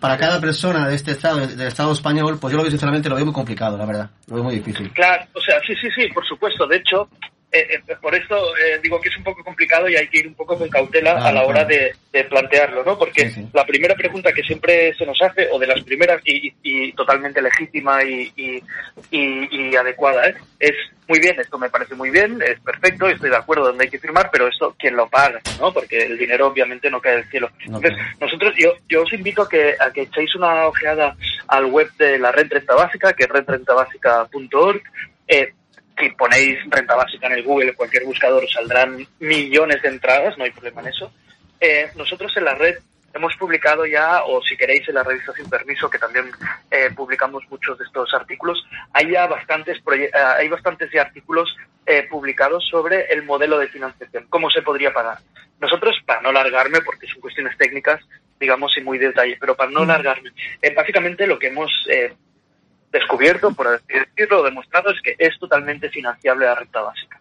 para cada persona de este estado, del estado español, pues yo lo veo sinceramente, lo veo muy complicado, la verdad, lo veo muy difícil. Claro, o sea, sí, sí, sí, por supuesto. De hecho, eh, eh, por esto eh, digo que es un poco complicado y hay que ir un poco con cautela a la hora de, de plantearlo, ¿no? Porque la primera pregunta que siempre se nos hace, o de las primeras y, totalmente legítima y, y- y- adecuada, ¿eh? es muy bien, esto me parece muy bien, es perfecto, estoy de acuerdo donde hay que firmar, pero esto, ¿quién lo paga? ¿no? Porque el dinero obviamente no cae del cielo. Entonces, nosotros, yo, yo os invito a que, a que echéis una ojeada al web de la Red Renta Básica, que es redrentabásica.org. Eh, si ponéis renta básica en el Google, en cualquier buscador, saldrán millones de entradas, no hay problema en eso. Eh, nosotros en la red hemos publicado ya, o si queréis en la revista Sin Permiso, que también eh, publicamos muchos de estos artículos, hay ya bastantes, eh, hay bastantes ya artículos eh, publicados sobre el modelo de financiación, cómo se podría pagar. Nosotros, para no largarme, porque son cuestiones técnicas, digamos, y muy de detalle, pero para no largarme, eh, básicamente lo que hemos eh, descubierto, por así decirlo, demostrado, es que es totalmente financiable la renta básica.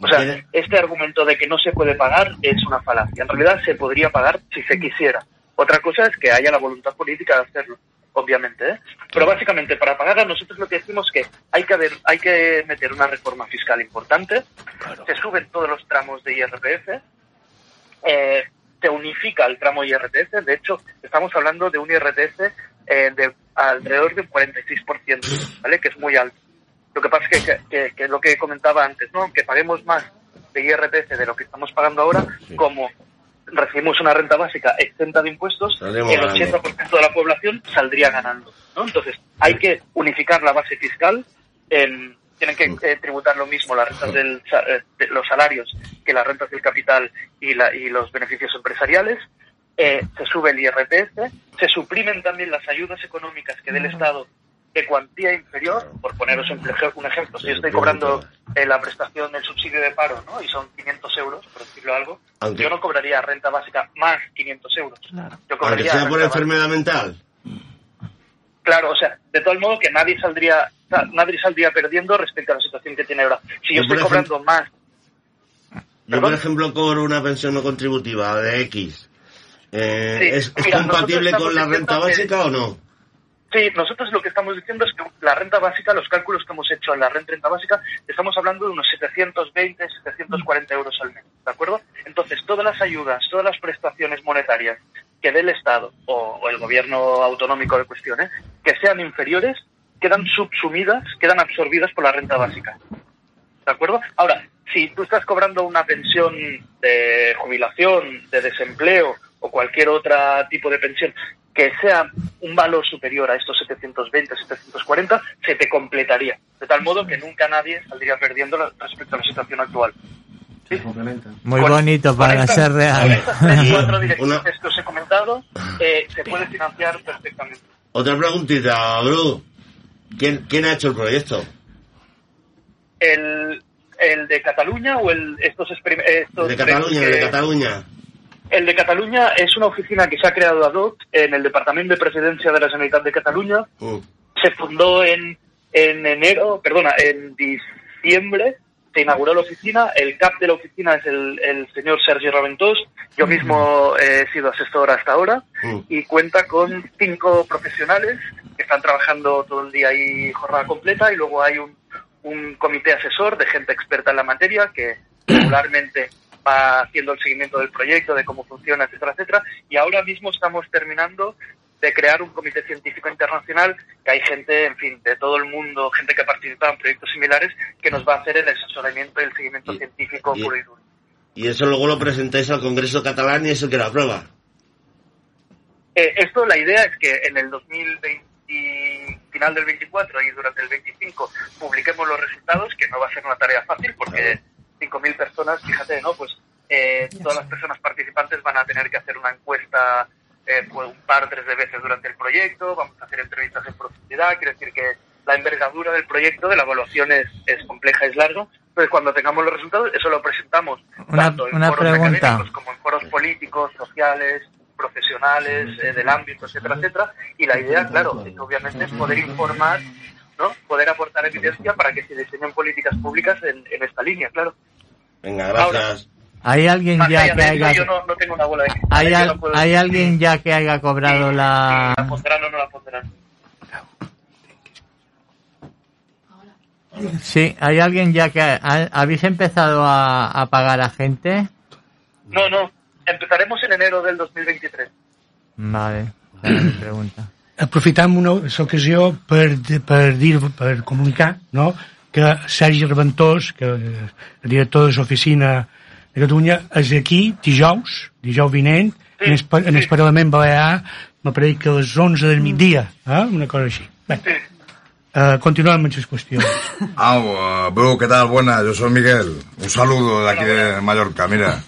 O sea, este argumento de que no se puede pagar es una falacia. En realidad se podría pagar si se quisiera. Otra cosa es que haya la voluntad política de hacerlo, obviamente. ¿eh? Pero básicamente para pagarla nosotros lo que decimos es que hay que haber, hay que meter una reforma fiscal importante. Se suben todos los tramos de IRPF. eh, se unifica el tramo IRPF. De hecho, estamos hablando de un IRPF eh, de alrededor de un 46%, ¿vale? Que es muy alto. Lo que pasa es que, que, que es lo que comentaba antes, ¿no? Aunque paguemos más de IRPF de lo que estamos pagando ahora, como recibimos una renta básica exenta de impuestos, el ganando. 80% de la población saldría ganando, ¿no? Entonces, hay que unificar la base fiscal, en- tienen que eh, tributar lo mismo las rentas del, eh, de los salarios que las rentas del capital y, la- y los beneficios empresariales, eh, se sube el IRPF, se suprimen también las ayudas económicas que dé el Estado de cuantía inferior, por poneros un ej- un ejemplo, si yo estoy cobrando eh, la prestación del subsidio de paro, ¿no? Y son 500 euros, por decirlo algo, Aunque- yo no cobraría renta básica más 500 euros. Yo Aunque cobraría sea por enfermedad mental. Claro, o sea, de tal modo que nadie saldría sa- nadie saldría perdiendo respecto a la situación que tiene ahora. Si yo Yo, estoy cobrando más, Yo, por ejemplo, cobro una pensión no contributiva de X. Eh, Sí, ¿Es, es mira, compatible con la renta que- básica o no? Sí, nosotros lo que estamos diciendo es que la renta básica, los cálculos que hemos hecho en la renta, renta básica, estamos hablando de unos 720, 740 euros al mes, ¿de acuerdo? Entonces, todas las ayudas, todas las prestaciones monetarias que dé el Estado o, o el gobierno autonómico de cuestión, ¿eh? que sean inferiores, quedan subsumidas, quedan absorbidas por la renta básica. ¿De acuerdo? Ahora, si tú estás cobrando una pensión de jubilación, de desempleo o cualquier otro tipo de pensión que sea un valor superior a estos 720, 740, se te completaría. De tal modo que nunca nadie saldría perdiendo respecto a la situación actual. Muy bonito para ser real. estas tres, cuatro directrices que os he comentado, eh, se puede financiar perfectamente. Otra preguntita, Bru. ¿Quién, ¿Quién ha hecho el proyecto? El, el de Cataluña o el estos, estos de Cataluña, el de que- Cataluña. El de Cataluña es una oficina que se ha creado ad hoc en el Departamento de Presidencia de la Generalitat de Cataluña. Mm. Se fundó en, en enero, perdona, en diciembre. Se inauguró la oficina. El cap de la oficina es el, el señor Sergi Raventós. Yo mismo he sido asesor hasta ahora. Y cuenta con cinco profesionales que están trabajando todo el día ahí jornada completa. Y luego hay un, un comité asesor de gente experta en la materia que regularmente va haciendo el seguimiento del proyecto, de cómo funciona, etcétera, etcétera. Y ahora mismo estamos terminando de crear un comité científico internacional, que hay gente, en fin, de todo el mundo, gente que participa en proyectos similares, que nos va a hacer el asesoramiento y el seguimiento científico y- puro y duro. Y eso luego lo presentáis al Congreso catalán y eso que lo aprueba. Eh, esto, la idea es que en el 2020, final del 24 y durante el 25 publiquemos los resultados, que no va a ser una tarea fácil porque 5.000 personas, fíjate, ¿no? Pues eh, todas las personas participantes van a tener que hacer una encuesta eh, pues, un par, tres de veces durante el proyecto, vamos a hacer entrevistas en profundidad, quiere decir que la envergadura del proyecto, de la evaluación es, es compleja, es largo. Entonces, cuando tengamos los resultados, eso lo presentamos Una- tanto en una foros pregunta. académicos como en foros políticos, sociales, profesionales, eh, del ámbito, etcétera, etcétera. Y la idea, claro, es obviamente es poder informar, ¿no? Poder aportar evidencia para que se diseñen políticas públicas en, en esta línea, claro. Venga, gracias. ¿Hay alguien ya que haya... yo no, no tengo una bola de cristal, ¿Hay, yo al- no puedo hay decir alguien ya que haya cobrado la... la pondrán o no la pondrán. Sí, hay alguien ya que... ha- ¿Habéis empezado a, a pagar a gente? No, no. Empezaremos en enero del 2023. Vale, esa era mi pregunta. Aprofitam una ocasió per, per dir, per comunicar no? que Sergi Reventós, que el director de l'oficina de Catalunya, és aquí dijous, dijous vinent, en el, en el Parlament Balear, me pareix que a les 11 del migdia, eh? una cosa així. Bé, uh, continuem amb les qüestions. Ah, uh, bro, ¿qué tal? Buenas, yo soy Miguel. Un saludo de aquí de Mallorca. Mira,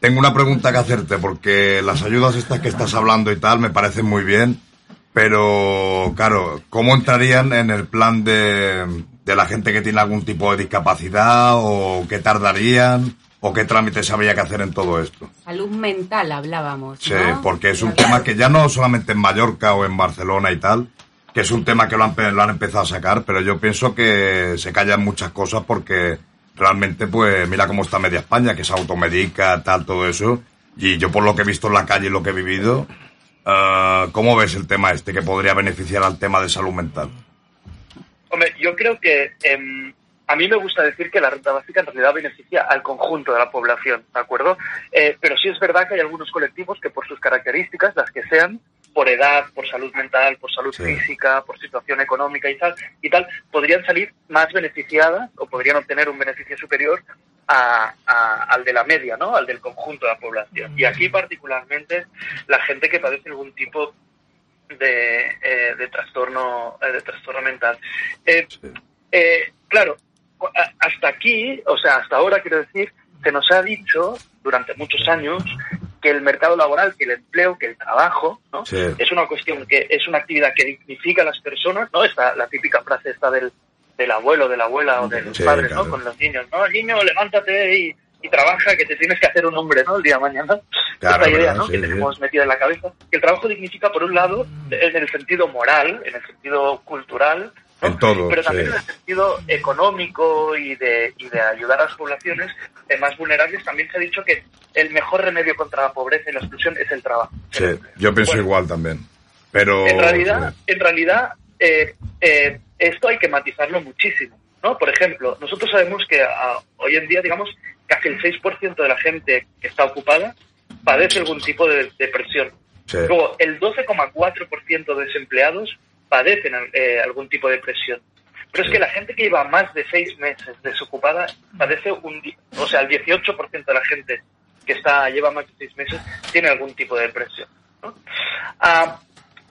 tengo una pregunta que hacerte porque las ayudas estas que estás hablando y tal me parecen muy bien, pero claro, ¿cómo entrarían en el plan de, de la gente que tiene algún tipo de discapacidad o qué tardarían o qué trámites habría que hacer en todo esto? Salud mental hablábamos. Sí, ¿no? porque es un tema que ya no solamente en Mallorca o en Barcelona y tal, que es un tema que lo han, lo han empezado a sacar, pero yo pienso que se callan muchas cosas porque realmente, pues, mira cómo está media España, que se automedica, tal, todo eso. Y yo por lo que he visto en la calle y lo que he vivido, eh, ¿cómo ves el tema este que podría beneficiar al tema de salud mental? Hombre, yo creo que em, a mí me gusta decir que la renta básica en realidad beneficia al conjunto de la población, ¿de acuerdo? Eh, pero sí es verdad que hay algunos colectivos que por sus características, las que sean, por edad, por salud mental, por salud física, por situación económica y tal, y tal, podrían salir más beneficiadas o podrían obtener un beneficio superior a- a- al de la media, ¿no? Al del conjunto de la población. Y aquí particularmente la gente que padece algún tipo de, eh, de trastorno eh, de trastorno mental. Eh, eh, claro, hasta aquí, o sea, hasta ahora quiero decir, se nos ha dicho durante muchos años que el mercado laboral, que el empleo, que el trabajo, ¿no? Sí. Es una cuestión que es una actividad que dignifica a las personas, ¿no? Esta, la típica frase esta del, del abuelo, de la abuela o de los Sí, padres, claro. ¿no? Con los niños, ¿no? Niño, levántate y, y trabaja, que te tienes que hacer un hombre, ¿no? El día de mañana. Claro, Esta idea, verdad, ¿no? sí, que tenemos metida en la cabeza. Que el trabajo dignifica, por un lado, en el sentido moral, en el sentido cultural, En todo, pero sí. también en el sentido económico y de, y de ayudar a las poblaciones más vulnerables, también se ha dicho que el mejor remedio contra la pobreza y la exclusión es el trabajo. Sí, yo pienso igual también. Pero... En realidad, en realidad eh, eh, esto hay que matizarlo muchísimo. ¿no? Por ejemplo, nosotros sabemos que ah, hoy en día, digamos, casi el 6% de la gente que está ocupada padece algún tipo de depresión. Sí. Luego, el 12,4% de desempleados padecen eh, algún tipo de depresión. Pero es que la gente que lleva más de seis meses desocupada padece un... O sea, el 18% de la gente que está lleva más de seis meses tiene algún tipo de depresión. ¿no? Ah,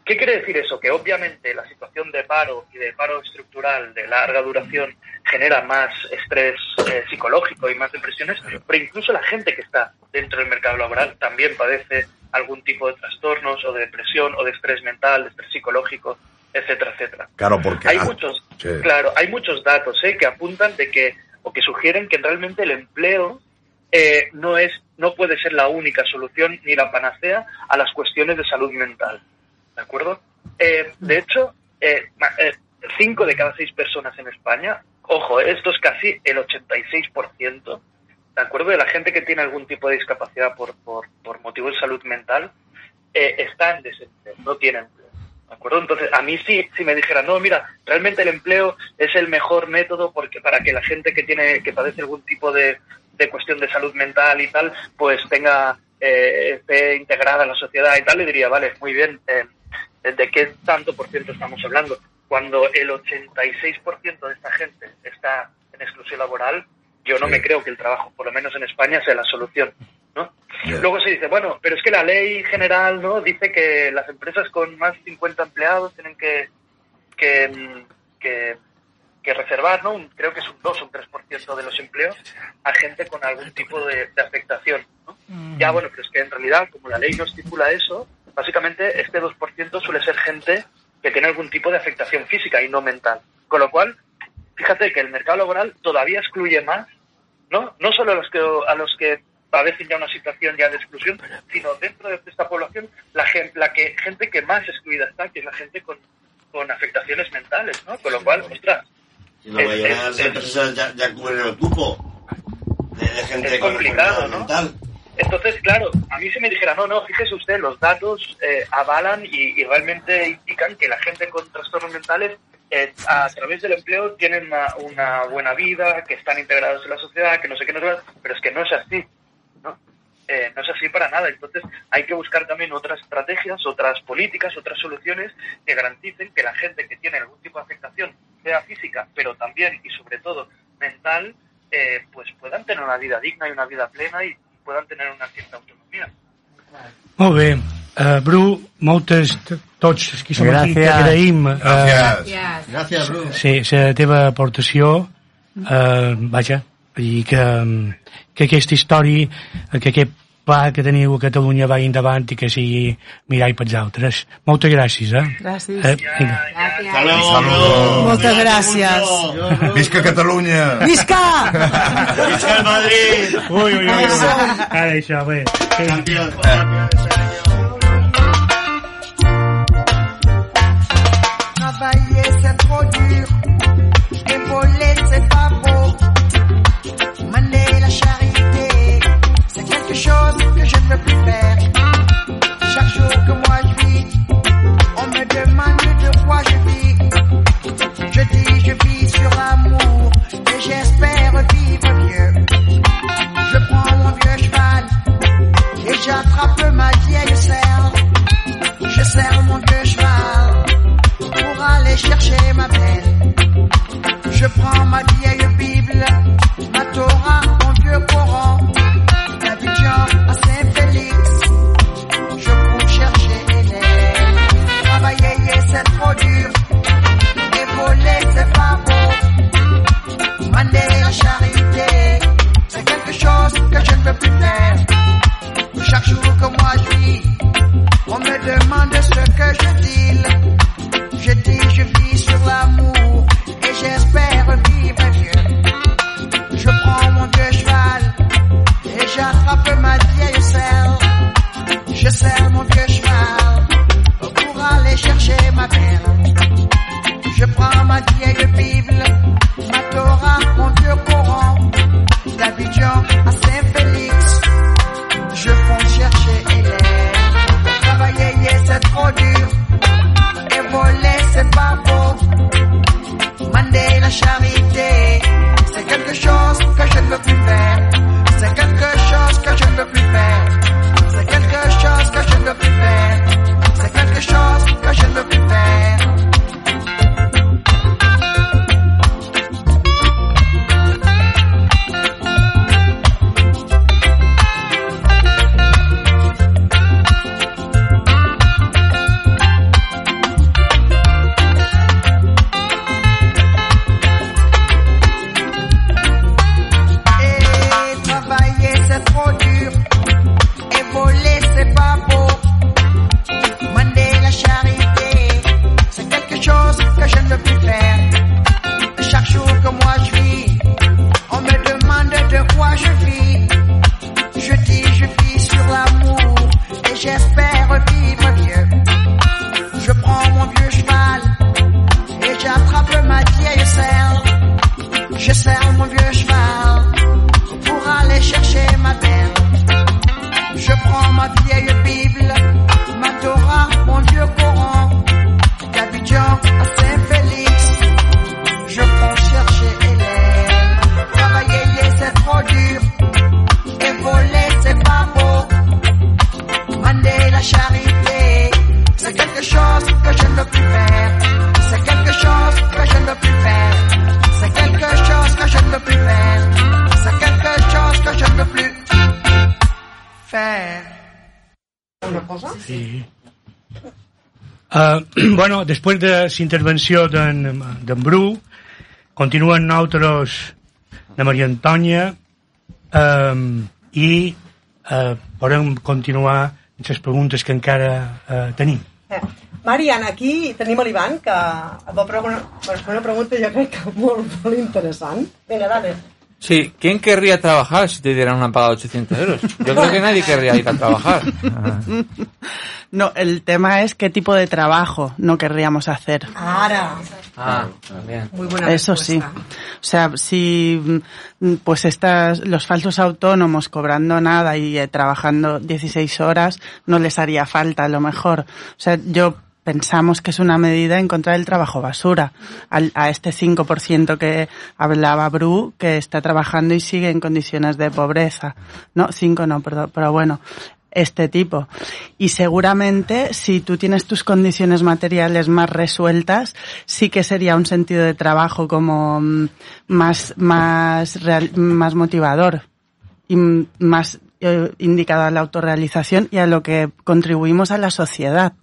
¿Qué quiere decir eso? Que obviamente la situación de paro y de paro estructural de larga duración genera más estrés eh, psicológico y más depresiones, pero incluso la gente que está dentro del mercado laboral también padece algún tipo de trastornos o de depresión o de estrés mental, de estrés psicológico, etcétera, etcétera. Claro, porque... Hay ah, muchos, sí. claro, hay muchos datos ¿eh? que apuntan de que o que sugieren que realmente el empleo eh, no es, no puede ser la única solución ni la panacea a las cuestiones de salud mental, ¿de acuerdo? Eh, de hecho, eh, eh, cinco de cada seis personas en España, ojo, esto es casi el 86%, ¿de acuerdo? De la gente que tiene algún tipo de discapacidad por, por, por motivo de salud mental, eh, está en desempleo, no tiene empleo. ¿De acuerdo? Entonces, a mí sí, si me dijeran, no, mira, realmente el empleo es el mejor método porque para que la gente que tiene, que padece algún tipo de, de cuestión de salud mental y tal, pues tenga, eh, esté integrada en la sociedad y tal, le diría, vale, muy bien, eh, ¿de qué tanto por ciento estamos hablando? Cuando el 86% de esta gente está en exclusión laboral, yo no me creo que el trabajo, por lo menos en España, sea la solución. ¿No? Luego se dice, bueno, pero es que la ley general no dice que las empresas con más de 50 empleados tienen que, que, mm, que, que reservar, ¿no? Un- creo que es un 2 o un 3% de los empleos a gente con algún tipo de, de afectación. ¿no? Ya, bueno, pero es que en realidad, como la ley no estipula eso, básicamente este 2% suele ser gente que tiene algún tipo de afectación física y no mental. Con lo cual, fíjate que el mercado laboral todavía excluye más, ¿no? No solo a los que, a los que padecen ya una situación ya de exclusión, sino dentro de esta población, la, gen- la que, gente que más excluida está, que es la gente con, con afectaciones mentales, ¿no? Con lo cual, ostras, Y la mayoría de las empresas ya, ya cubren el cupo de, de gente es con complicado, ¿no? mental. Entonces, claro, a mí se me dijera, no, no, fíjese usted, los datos eh, avalan y, y realmente indican que la gente con trastornos mentales eh, a través del empleo tienen una, una buena vida, que están integrados en la sociedad, que no sé qué, no sé pero es que no es así. Eh, no es así para nada. Entonces, hay que buscar también otras estrategias, otras políticas, otras soluciones que garanticen que la gente que tiene algún tipo de afectación, sea física, pero también y sobre todo mental, eh, pues puedan tener una vida digna y una vida plena y puedan tener una cierta autonomía. Molt bé. Uh, Bru, moltes, tots els qui som aquí, Gràcies. t'agraïm uh, Gràcies. Gràcies, Bru. sí, la teva aportació, uh, vaja, i que, que aquesta història, que aquest pla que teniu a Catalunya vagi endavant i que sigui mirall pels altres. Moltes gràcies, eh? Gràcies. Eh, vinga. Moltes gràcies. Visca Catalunya! Visca! Visca el Madrid! Ui, ui, ui. Ara això, bé. Travailler després de la intervenció d'en Bru, continuen nosaltres de Maria Antònia um, i uh, podem continuar amb les preguntes que encara uh, tenim. Eh, Marian, aquí tenim l'Ivan, que va preguntar una pregunta jo crec que molt, molt interessant. Vinga, dale. Sí, ¿quién querría trabajar si te dieran una paga de 800 euros? Yo creo que nadie querría ir a trabajar. No, el tema es qué tipo de trabajo no querríamos hacer. Ara. Ah, también. Muy buena Eso sí. O sea, si mm, pues estas, los falsos autónomos cobrando nada y eh, trabajando 16 horas no les haría falta a lo mejor. O sea, yo pensamos que es una medida en contra del trabajo basura. Al- a este 5% que hablaba Bru, que está trabajando y sigue en condiciones de pobreza. No, 5 no, perdón, pero bueno, este tipo. Y seguramente si tú tienes tus condiciones materiales más resueltas, sí que sería un sentido de trabajo como mm, más, más, más motivador y más eh, indicado a la autorrealización y a lo que contribuimos a la sociedad.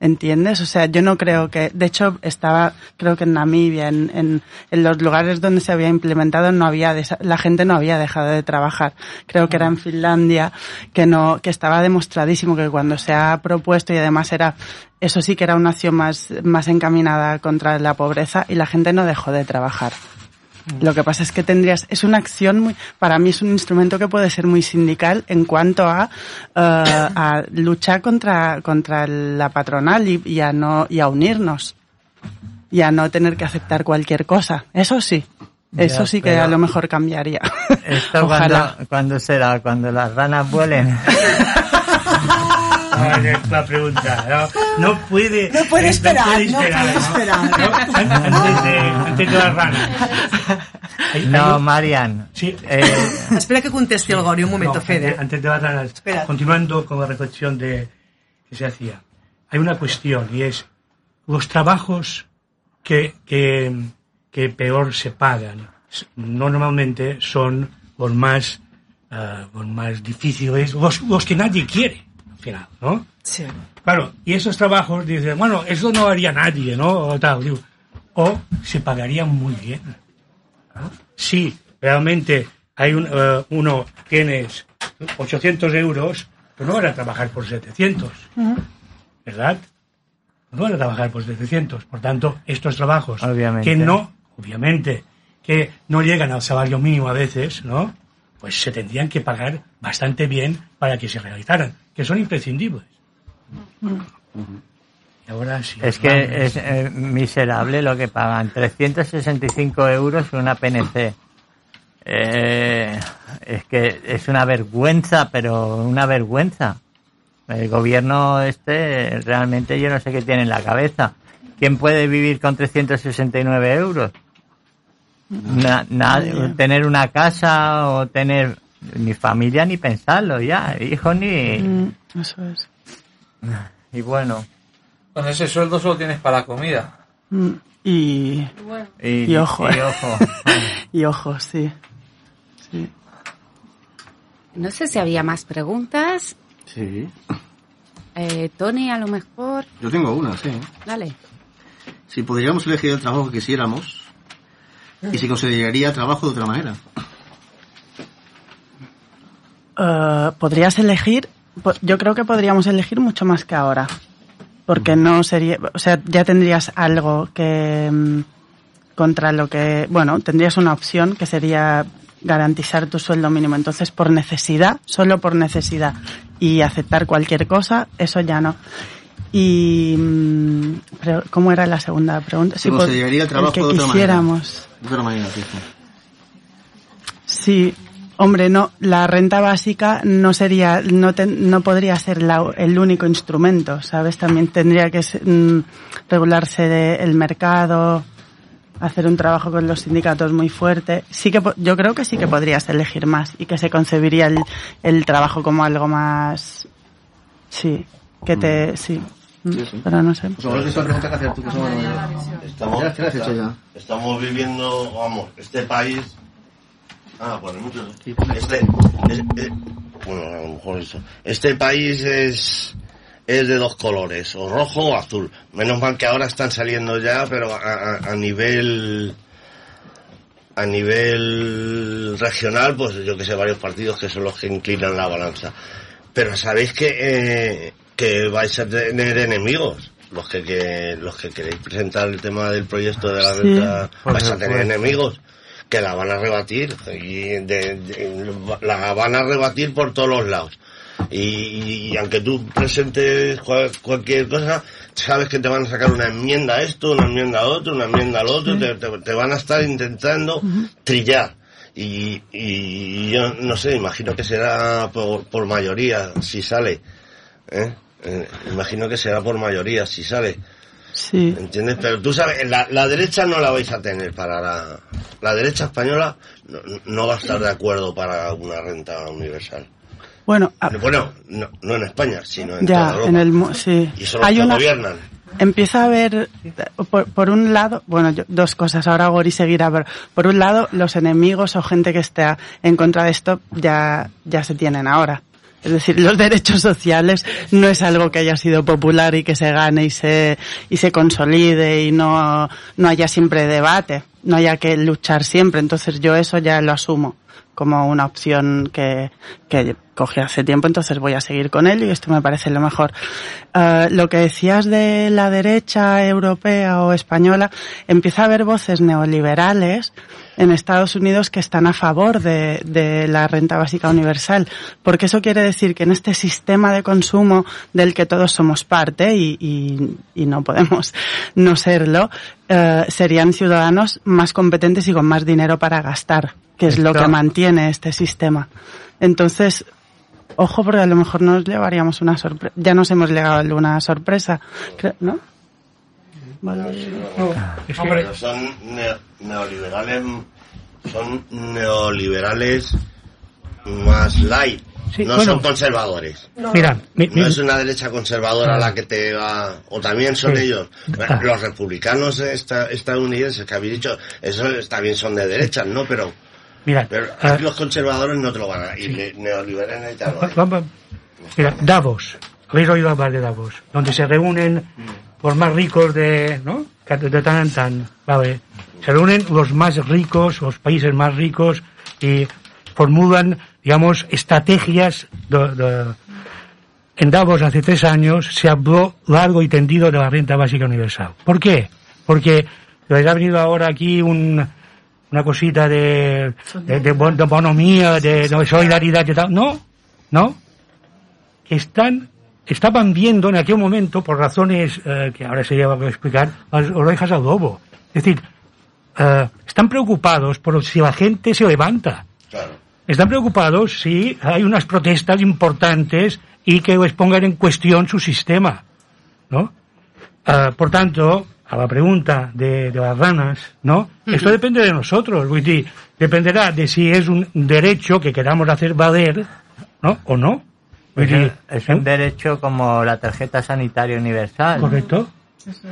¿Entiendes? O sea, yo no creo que, de hecho, estaba, creo que en Namibia, en, en, los lugares donde se había implementado, no había, la gente no había dejado de trabajar. Creo que era en Finlandia, que no, que estaba demostradísimo que cuando se ha propuesto y además era, eso sí que era una acción más, más encaminada contra la pobreza y la gente no dejó de trabajar. Lo que pasa es que tendrías, es una acción muy, para mí es un instrumento que puede ser muy sindical en cuanto a, eh, a luchar contra, contra la patronal y, y a no, y a unirnos. Y a no tener que aceptar cualquier cosa. Eso sí. Eso Ya, sí que a lo mejor cambiaría. ¿Esto Ojalá. cuando, cuando será? ¿Cuando las ranas vuelen? Es la pregunta. No, no puede. No puede eh, esperar, no puede ¿no? esperar. Antes de, antes de la rana. Hay- hay No, un- Marian. Sí. Espera que conteste el Gori un momento, No, Fede. Antes, de la rana, Espera. continuando con la reflexión de, que se hacía, hay una cuestión y es los trabajos que, que, que peor se pagan normalmente son los más, ah, los más difíciles, los, los que nadie quiere, final, ¿no? Sí. Claro, y esos trabajos dicen, bueno, eso no haría nadie, ¿no? O tal, digo, o se pagarían muy bien. ¿no? Si realmente hay un, eh, uno tienes 800 euros, pues no van a trabajar por 700, ¿verdad? No van a trabajar por 700. Por tanto, estos trabajos Obviamente. que no, obviamente, que no llegan al salario mínimo a veces, ¿no? Pues se tendrían que pagar bastante bien para que se realizaran, que son imprescindibles. Y ahora sí. Es que es eh, miserable lo que pagan. 365 euros una PNC. Eh, es que es una vergüenza, pero una vergüenza. El gobierno este realmente yo no sé qué tiene en la cabeza. ¿Quién puede vivir con 369 euros? Na- na- Nadie. tener una casa o tener ni familia ni pensarlo ya, hijos ni... Mm, eso es. Y bueno. Con ese sueldo solo tienes para la comida. Mm, Y, Y- y ojo. y eh. ojo. y ojo, sí. sí. No sé si había más preguntas. Sí. Eh, Tony, a lo mejor. Yo tengo una, sí. Dale. Si podríamos elegir el trabajo que quisiéramos y se consideraría trabajo de otra manera. Eh, podrías elegir, yo creo que podríamos elegir mucho más que ahora. Porque no sería, o sea, ya tendrías algo que mm, contra lo que, bueno, tendrías una opción que sería garantizar tu sueldo mínimo. Entonces, por necesidad, solo por necesidad y aceptar cualquier cosa, eso ya no. Y mm, ¿cómo era la segunda pregunta? Se po- consideraría el trabajo que de otra manera. quisiéramos. De otra manera, sí, sí. Hombre, no, la renta básica no sería, no, ten- no podría ser la- el único instrumento, ¿sabes? También tendría que mm, regularse de- el mercado, hacer un trabajo con los sindicatos muy fuerte. Sí que po- yo creo que sí que podrías elegir más y que se concebiría el, el trabajo como algo más, sí, que te, sí, Mm, pero no sé. Pues ahora que es una pregunta que hacer tú, que son... Estamos, Ya, ¿qué has hecho ya? estamos viviendo, vamos, este país. Ah, bueno, muchos. Este, es- eh, bueno, a lo mejor eso. Este país es es de dos colores, o rojo o azul. Menos mal que ahora están saliendo ya, pero a, a- a nivel a nivel regional, pues yo que sé, varios partidos que son los que inclinan la balanza. Pero sabéis que, eh, que vais a tener enemigos. Los que, que- los que queréis presentar el tema del proyecto de la Sí, renta, por vais a tener enemigos que la van a rebatir y de- de- la van a rebatir por todos los lados. Y, y aunque tú presentes cual- cualquier cosa, sabes que te van a sacar una enmienda a esto, una enmienda a otro, una enmienda al otro, te, te- te van a estar intentando trillar. Y, y yo no sé, imagino que será por, por mayoría si sale. ¿eh? Eh, imagino que será por mayoría si sale. Sí. ¿Entiendes? Pero tú sabes, la, la derecha no la vais a tener para la... La derecha española no, no va a estar de acuerdo para una renta universal. Bueno, a- Bueno, no, no en España, sino en toda ya, Europa. en el... Sí. Y son los Hay que una, gobiernan. empieza a haber, por, por un lado, bueno, yo- dos cosas, ahora Gori seguirá, pero por un lado, los enemigos o gente que esté en contra de esto ya, ya se tienen ahora. Es decir, los derechos sociales no es algo que haya sido popular y que se gane y se, y se consolide y no, no haya siempre debate, no haya que luchar siempre. Entonces yo eso ya lo asumo como una opción que, que cogí hace tiempo, entonces voy a seguir con ello y esto me parece lo mejor. Eh, lo que decías de la derecha europea o española, empieza a haber voces neoliberales en Estados Unidos que están a favor de, de la renta básica universal, porque eso quiere decir que en este sistema de consumo del que todos somos parte y, y- y no podemos no serlo, eh, serían ciudadanos más competentes y con más dinero para gastar, que es lo que mantiene este sistema. Entonces, ojo, porque a lo mejor nos llevaríamos una sorpresa. Ya nos hemos llegado una sorpresa, creo- ¿no? Pero son neo- neoliberales, son neoliberales más light. Sí, no bueno. son conservadores. Mira, mi- no es una derecha conservadora Ah. la que te va, o también son Sí. ellos. Ah. Los republicanos esta- estadounidenses que habéis dicho, esos también son de derechas, ¿no? Pero, Mira, pero ah, aquí los conservadores no te lo van a, y ne- neoliberales y tal. Va- va- Mira, Davos. ¿Habéis oído hablar de Davos? Donde se reúnen los más ricos de, ¿no? De tan tan, ¿vale? Se reúnen los más ricos, los países más ricos y formulan, digamos, estrategias de- de- en Davos hace tres años se habló largo y tendido de la renta básica universal. ¿Por qué? Porque les ha venido ahora aquí un, una cosita de, de, de bon- de bonomía, de, de solidaridad y tal. No, no. Están, estaban viendo en aquel momento, por razones eh, que ahora se lleva a explicar, las orejas al lobo. Es decir, eh, están preocupados por si la gente se levanta. Están preocupados si hay unas protestas importantes y que les pongan en cuestión su sistema, ¿no? Ah, por tanto, a la pregunta de, de las ranas, ¿no? Esto depende de nosotros, dir, dependerá de si es un derecho que queramos hacer valer, ¿no? O no. Vull Es, es un derecho como la tarjeta sanitaria universal. ¿Correcto?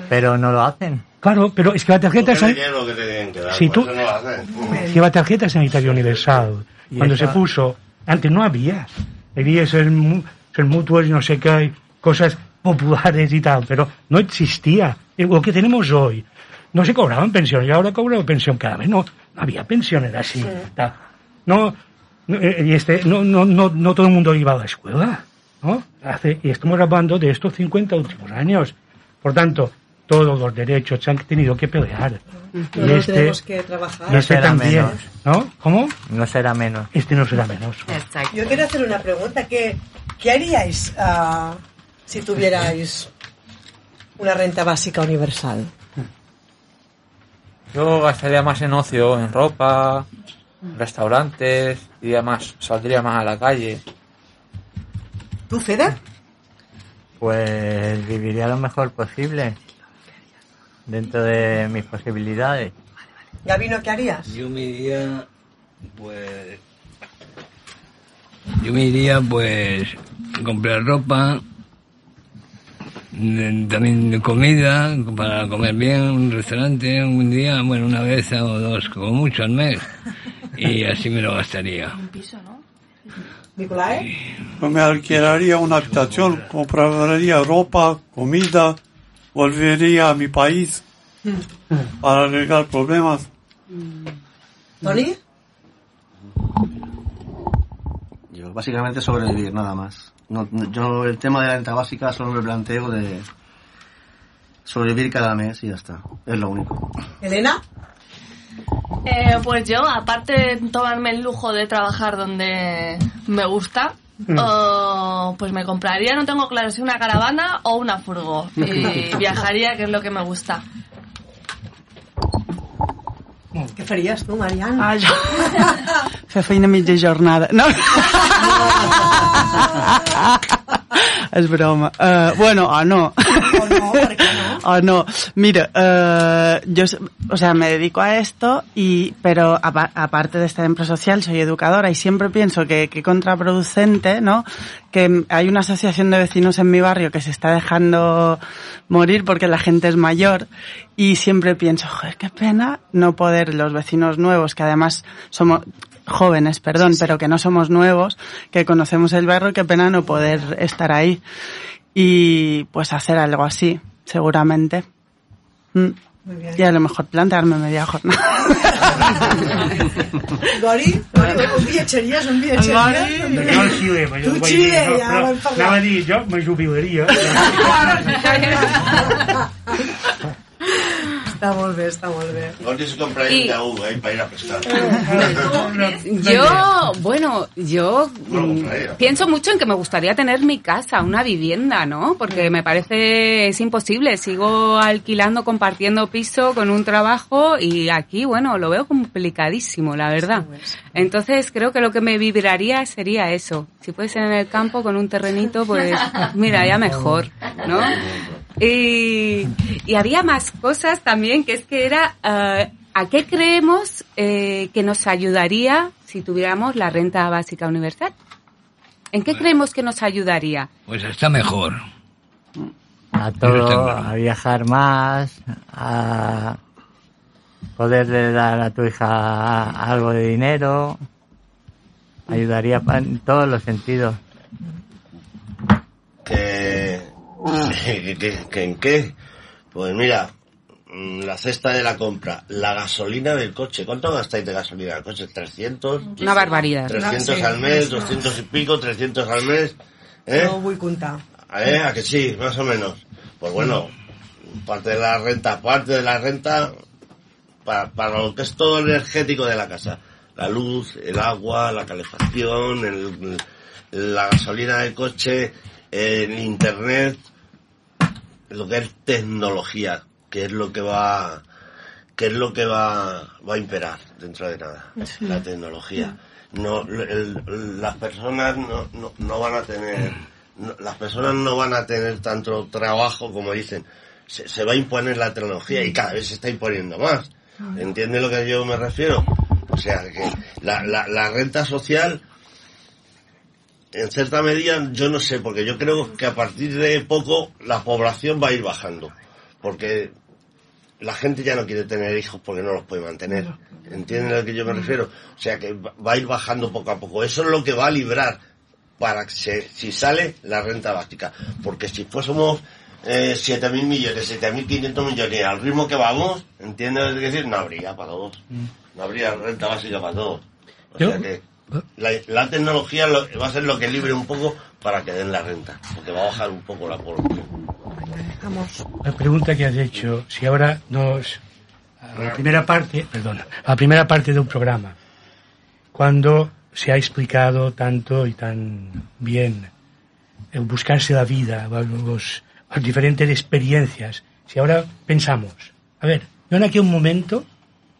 Pero no lo hacen. Claro, pero es que la tarjeta Porque san- dinero que te tienen que dar, Si tú- eso no lo hacen. que la tarjeta sanitaria universal, Y cuando se puso, antes no había. Había ser, ser mutuos y no sé qué, cosas populares y tal, pero no existía. Lo que tenemos hoy, no se cobraban pensiones, y ahora cobran pensión cada vez, no, no había pensiones así. tal. No, no, eh, y este, no, no, no, no todo el mundo iba a la escuela, ¿no? Hace, y estamos hablando de estos 50 últimos años. Por tanto, todos los derechos se han tenido que pelear. Todos tenemos que trabajar. y este será también, menos. ¿no? ¿Cómo? No será menos. Este no será menos. Yo quiero hacer una pregunta. ¿Qué, qué haríais ah, si tuvierais una renta básica universal? Yo gastaría más en ocio, en ropa, restaurantes, iría más, saldría más a la calle. ¿Tú, Fede? Pues viviría lo mejor posible. Dentro de mis posibilidades. Gabino, ¿qué harías? Yo me iría, pues. Yo me iría, pues, comprar ropa, mm, también comida, para comer bien, un restaurante, un día, bueno, una vez o dos, como mucho al mes. Y así me lo gastaría. ¿Nicolai? Yo me alquilaría una habitación, compraría ropa, comida, volvería a mi país para arreglar problemas. ¿Tony? Yo básicamente sobrevivir, nada más. No, yo el tema de la renta básica solo me planteo de sobrevivir cada mes y ya está. Es lo único. ¿Elena? Eh, pues yo, aparte de tomarme el lujo de trabajar donde me gusta, Mm. oh, pues me compraría, no tengo claro si una caravana o una furgo. Y viajaría, que es lo que me gusta. Què faries tu, Mariana? Ah, jo... Fer feina mitja jornada. No. És broma. Uh, bueno, o no. O no, O no. Mira, eh, yo, o sea, me dedico a esto y, pero apa- aparte de estar en prosocial, soy educadora y siempre pienso que, que contraproducente, ¿no? Que hay una asociación de vecinos en mi barrio que se está dejando morir porque la gente es mayor y siempre pienso, joder, qué pena no poder los vecinos nuevos, que además somos jóvenes, perdón, pero que no somos nuevos, que conocemos el barrio, qué pena no poder estar ahí y pues hacer algo así, seguramente. Mm. Muy bien. Y a lo mejor plantearme media jornada. Gori? Gori, un viatgeries, un viatgeries? Jo al Xile, però vull Xile, dir, no, però. Anava a dir, jo me jubilaria. Està molt bé, està molt bé. Gordi se compra Y- el de uva eh, para ir a pescar. Yo, bueno, yo No mm, pienso mucho en que me gustaría tener mi casa, una vivienda, ¿no? Porque me parece es imposible. Sigo alquilando, compartiendo piso con un trabajo y aquí, bueno, lo veo complicadísimo, la verdad. Entonces creo que lo que me vibraría sería eso. Si puede ser en el campo con un terrenito, pues mira, ya mejor, ¿no? Y, y había más cosas también, que es que era, eh, ¿a qué creemos eh, que nos ayudaría si tuviéramos la renta básica universal? ¿En qué creemos que nos ayudaría? Pues está mejor. A todo, a viajar más, a poderle dar a tu hija algo de dinero, ayudaría en todos los sentidos. que en qué pues mira mm, la cesta de la compra la gasolina del coche ¿cuánto gastáis de gasolina del coche? 300 Una barbaridad. 300 Sí, al mes sí. 200 y pico 300 al mes ¿eh? No vull contar. ¿Eh? a que sí más o menos pues bueno parte de la renta parte de la renta para, para lo que es todo energético de la casa la luz el agua la calefacción el- la gasolina del coche el internet lo que es tecnología que es lo que va que es lo que va va a imperar dentro de nada Sí. la tecnología no el- las personas no, no, no van a tener no- las personas no van a tener tanto trabajo como dicen se, se va a imponer la tecnología y cada vez se está imponiendo más ¿entiende lo que yo me refiero? o sea que la, la, la renta social en cierta medida yo no sé porque yo creo que a partir de poco la población va a ir bajando porque la gente ya no quiere tener hijos porque no los puede mantener. ¿Entienden a lo que yo me refiero? O sea que va a ir bajando poco a poco. Eso es lo que va a librar para que se- si sale la renta básica. Porque si fuésemos eh, 7.000 millones, 7.500 millones al ritmo que vamos, ¿entienden lo que decir? No habría para todos. No habría renta básica para todos. O sea que la, la tecnología lo- va a ser lo que libre un poco para que den la renta. Porque va a bajar un poco la población. La pregunta que has hecho, si ahora nos... A la primera parte, perdón, a la primera parte de un programa, cuando se ha explicado tanto y tan bien el buscarse la vida, los, las diferentes experiencias, si ahora pensamos, a ver, yo en aquel momento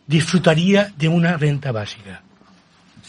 disfrutaría de una renta básica.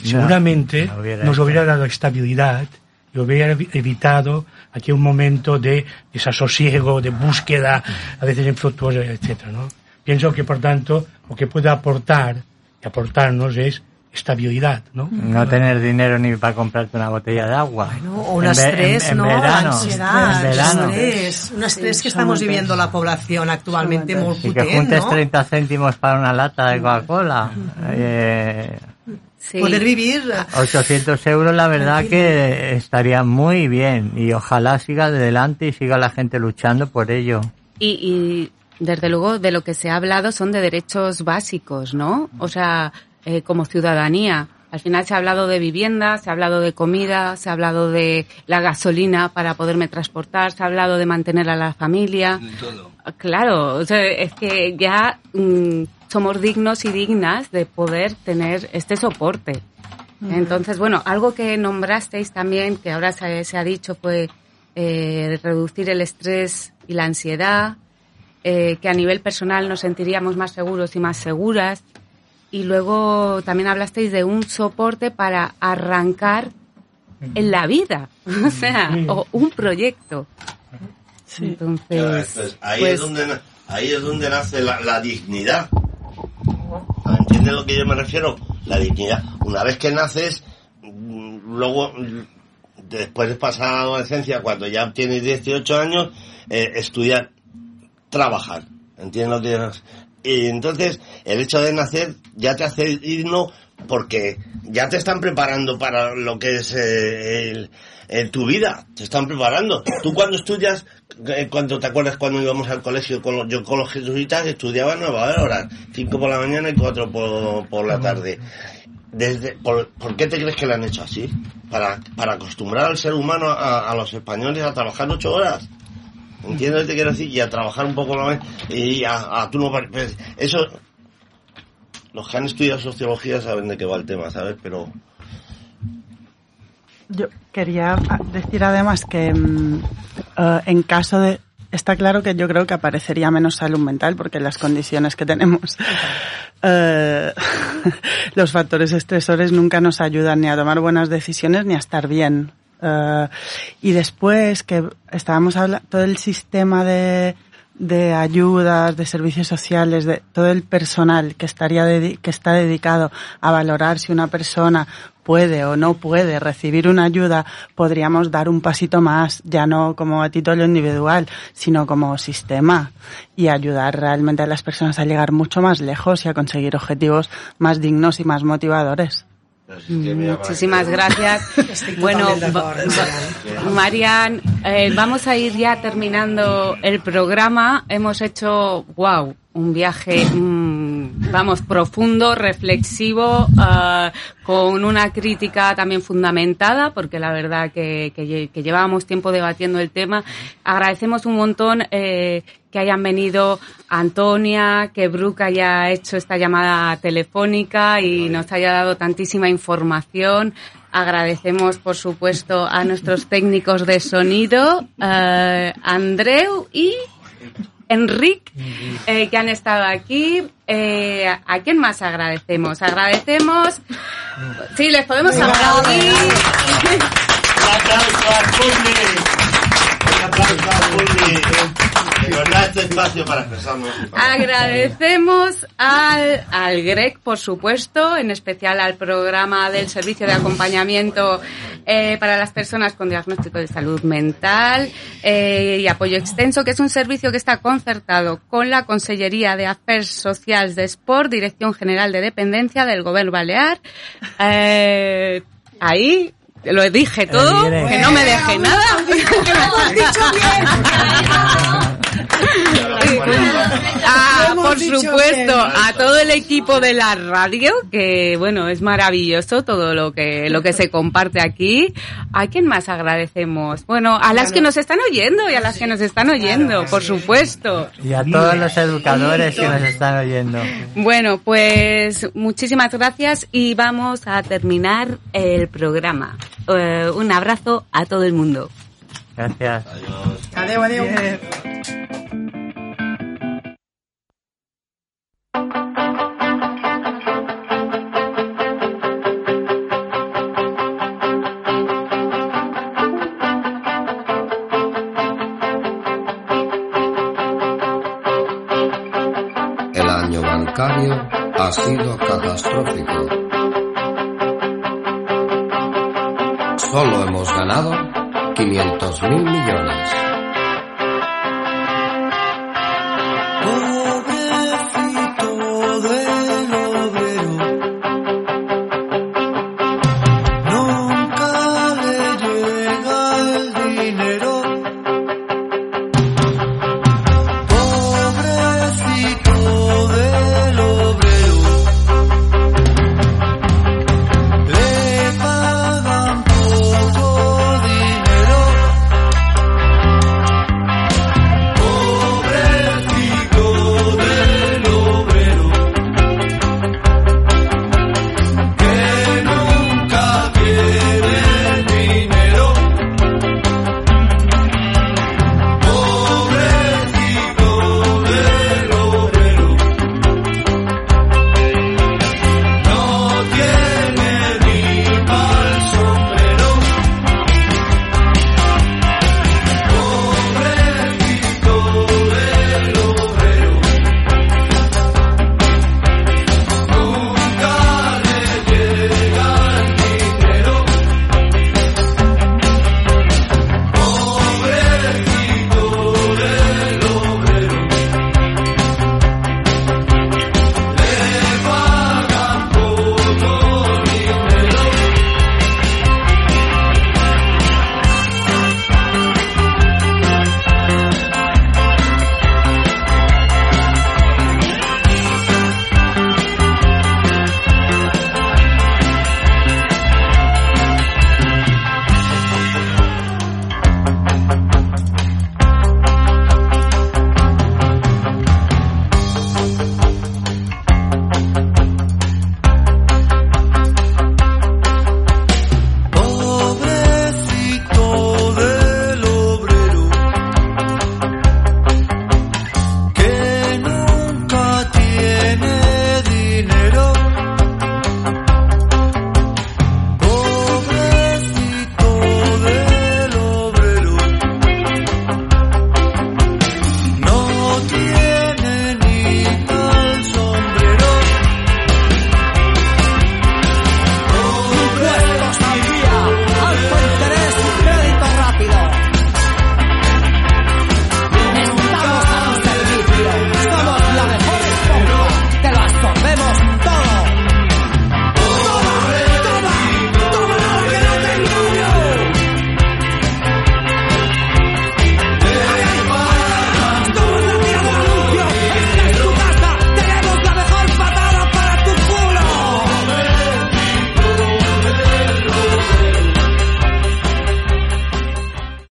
Seguramente no hubiera nos hubiera dado estabilidad y hubiera evi- evitado aquel momento de desasosiego, de búsqueda, a veces infructuosa, etcétera, ¿no? Pienso que, por tanto, lo que puede aportar y aportarnos es estabilidad, ¿no? No tener dinero ni para comprarte una botella de agua. O un estrés, en, en ¿no? verano, Ansiedad, en verano. estrés. Un estrés que Sí, estamos son viviendo la población actualmente muy Y que juntes no? 30 céntimos para una lata de Coca-Cola. Eh, Sí. poder vivir. 800 euros, la verdad que estaría muy bien y ojalá siga adelante y siga la gente luchando por ello. Y, y desde luego de lo que se ha hablado son de derechos básicos, ¿no? O sea, eh, como ciudadanía. Al final se ha hablado de vivienda, se ha hablado de comida, se ha hablado de la gasolina para poderme transportar, se ha hablado de mantener a la familia. Claro, o sea, es que ya mm, somos dignos y dignas de poder tener este soporte. Entonces, bueno, algo que nombrasteis también, que ahora se, se ha dicho, fue eh, reducir el estrés y la ansiedad, eh, que a nivel personal nos sentiríamos más seguros y más seguras. Y luego también hablasteis de un soporte para arrancar en la vida, o sea, o un proyecto. Entonces, Claro, entonces, ahí, pues, es donde, na- ahí es donde nace la, la dignidad. ¿Entiendes lo que yo me refiero? La dignidad. Una vez que naces, mm, luego, mm, después de pasar la adolescencia, cuando ya tienes 18 años, eh, estudiar, trabajar. ¿Entiendes lo que yo Y entonces, el hecho de nacer ya te hace digno porque ya te están preparando para lo que es eh, el- el- tu vida, te están preparando. Tú cuando estudias, eh, cuando te acuerdas cuando íbamos al colegio, con los- yo con los jesuitas estudiaba nueve horas, cinco por la mañana y cuatro por, por la tarde. Desde, por, ¿Por qué te crees que lo han hecho así? Para, para acostumbrar al ser humano, a los españoles, a trabajar ocho horas. ¿Entiendes lo que quiero decir? Y a trabajar un poco más. Y a, a tú no. pues, Eso. Los que han estudiado sociología saben de qué va el tema, ¿sabes? Pero. Yo quería decir además que mm, eh, en caso de... Está claro que yo creo que aparecería menos salud mental porque las condiciones que tenemos, eh, los factores estresores nunca nos ayudan ni a tomar buenas decisiones ni a estar bien. Eh, y después que estábamos hablando, todo el sistema de, de ayudas, de servicios sociales, de todo el personal que estaría que está dedicado a valorar si una persona puede o no puede recibir una ayuda, podríamos dar un pasito más, ya no como a título individual, sino como sistema y ayudar realmente a las personas a llegar mucho más lejos y a conseguir objetivos más dignos y más motivadores. Muchísimas gracias. bueno, Marian, eh, vamos a ir ya terminando el programa. Hemos hecho, wow, un viaje, mm, vamos, profundo, reflexivo, ah, con una crítica también fundamentada, porque la verdad que, que, lle- que llevábamos tiempo debatiendo el tema. Agradecemos un montón eh, que hayan venido Antonia, que Brooke haya hecho esta llamada telefónica y nos haya dado tantísima información. Agradecemos, por supuesto, a nuestros técnicos de sonido, eh, Andreu y Enric, eh, que han estado aquí. Eh, ¿A quién más agradecemos? Agradecemos. Sí, les podemos aplaudir. Un aplauso a. Un aplauso a. Nos da este espacio para expresarnos. Agradecemos al, al GREC, por supuesto, en especial al programa del Servicio de Acompañamiento eh, para las Personas con Diagnóstico de Salud Mental eh, y Apoyo Extenso, que es un servicio que está concertado con la Consellería de Afers Socials de Sport, Dirección General de Dependencia del Gobierno Balear. Eh, ahí lo dije todo, que no me deje nada. Ah, por supuesto, a todo el equipo de la radio, que bueno, es maravilloso todo lo que, lo que se comparte aquí. ¿A quién más agradecemos? Bueno, a las que nos están oyendo y a las que nos están oyendo, por supuesto. Y a todos los educadores que nos están oyendo. Bueno, pues muchísimas gracias y vamos a terminar el programa. Eh, un abrazo a todo el mundo. Gracias. Adeu. El año bancario ha sido catastrófico. Solo hemos ganado 500 mil millones.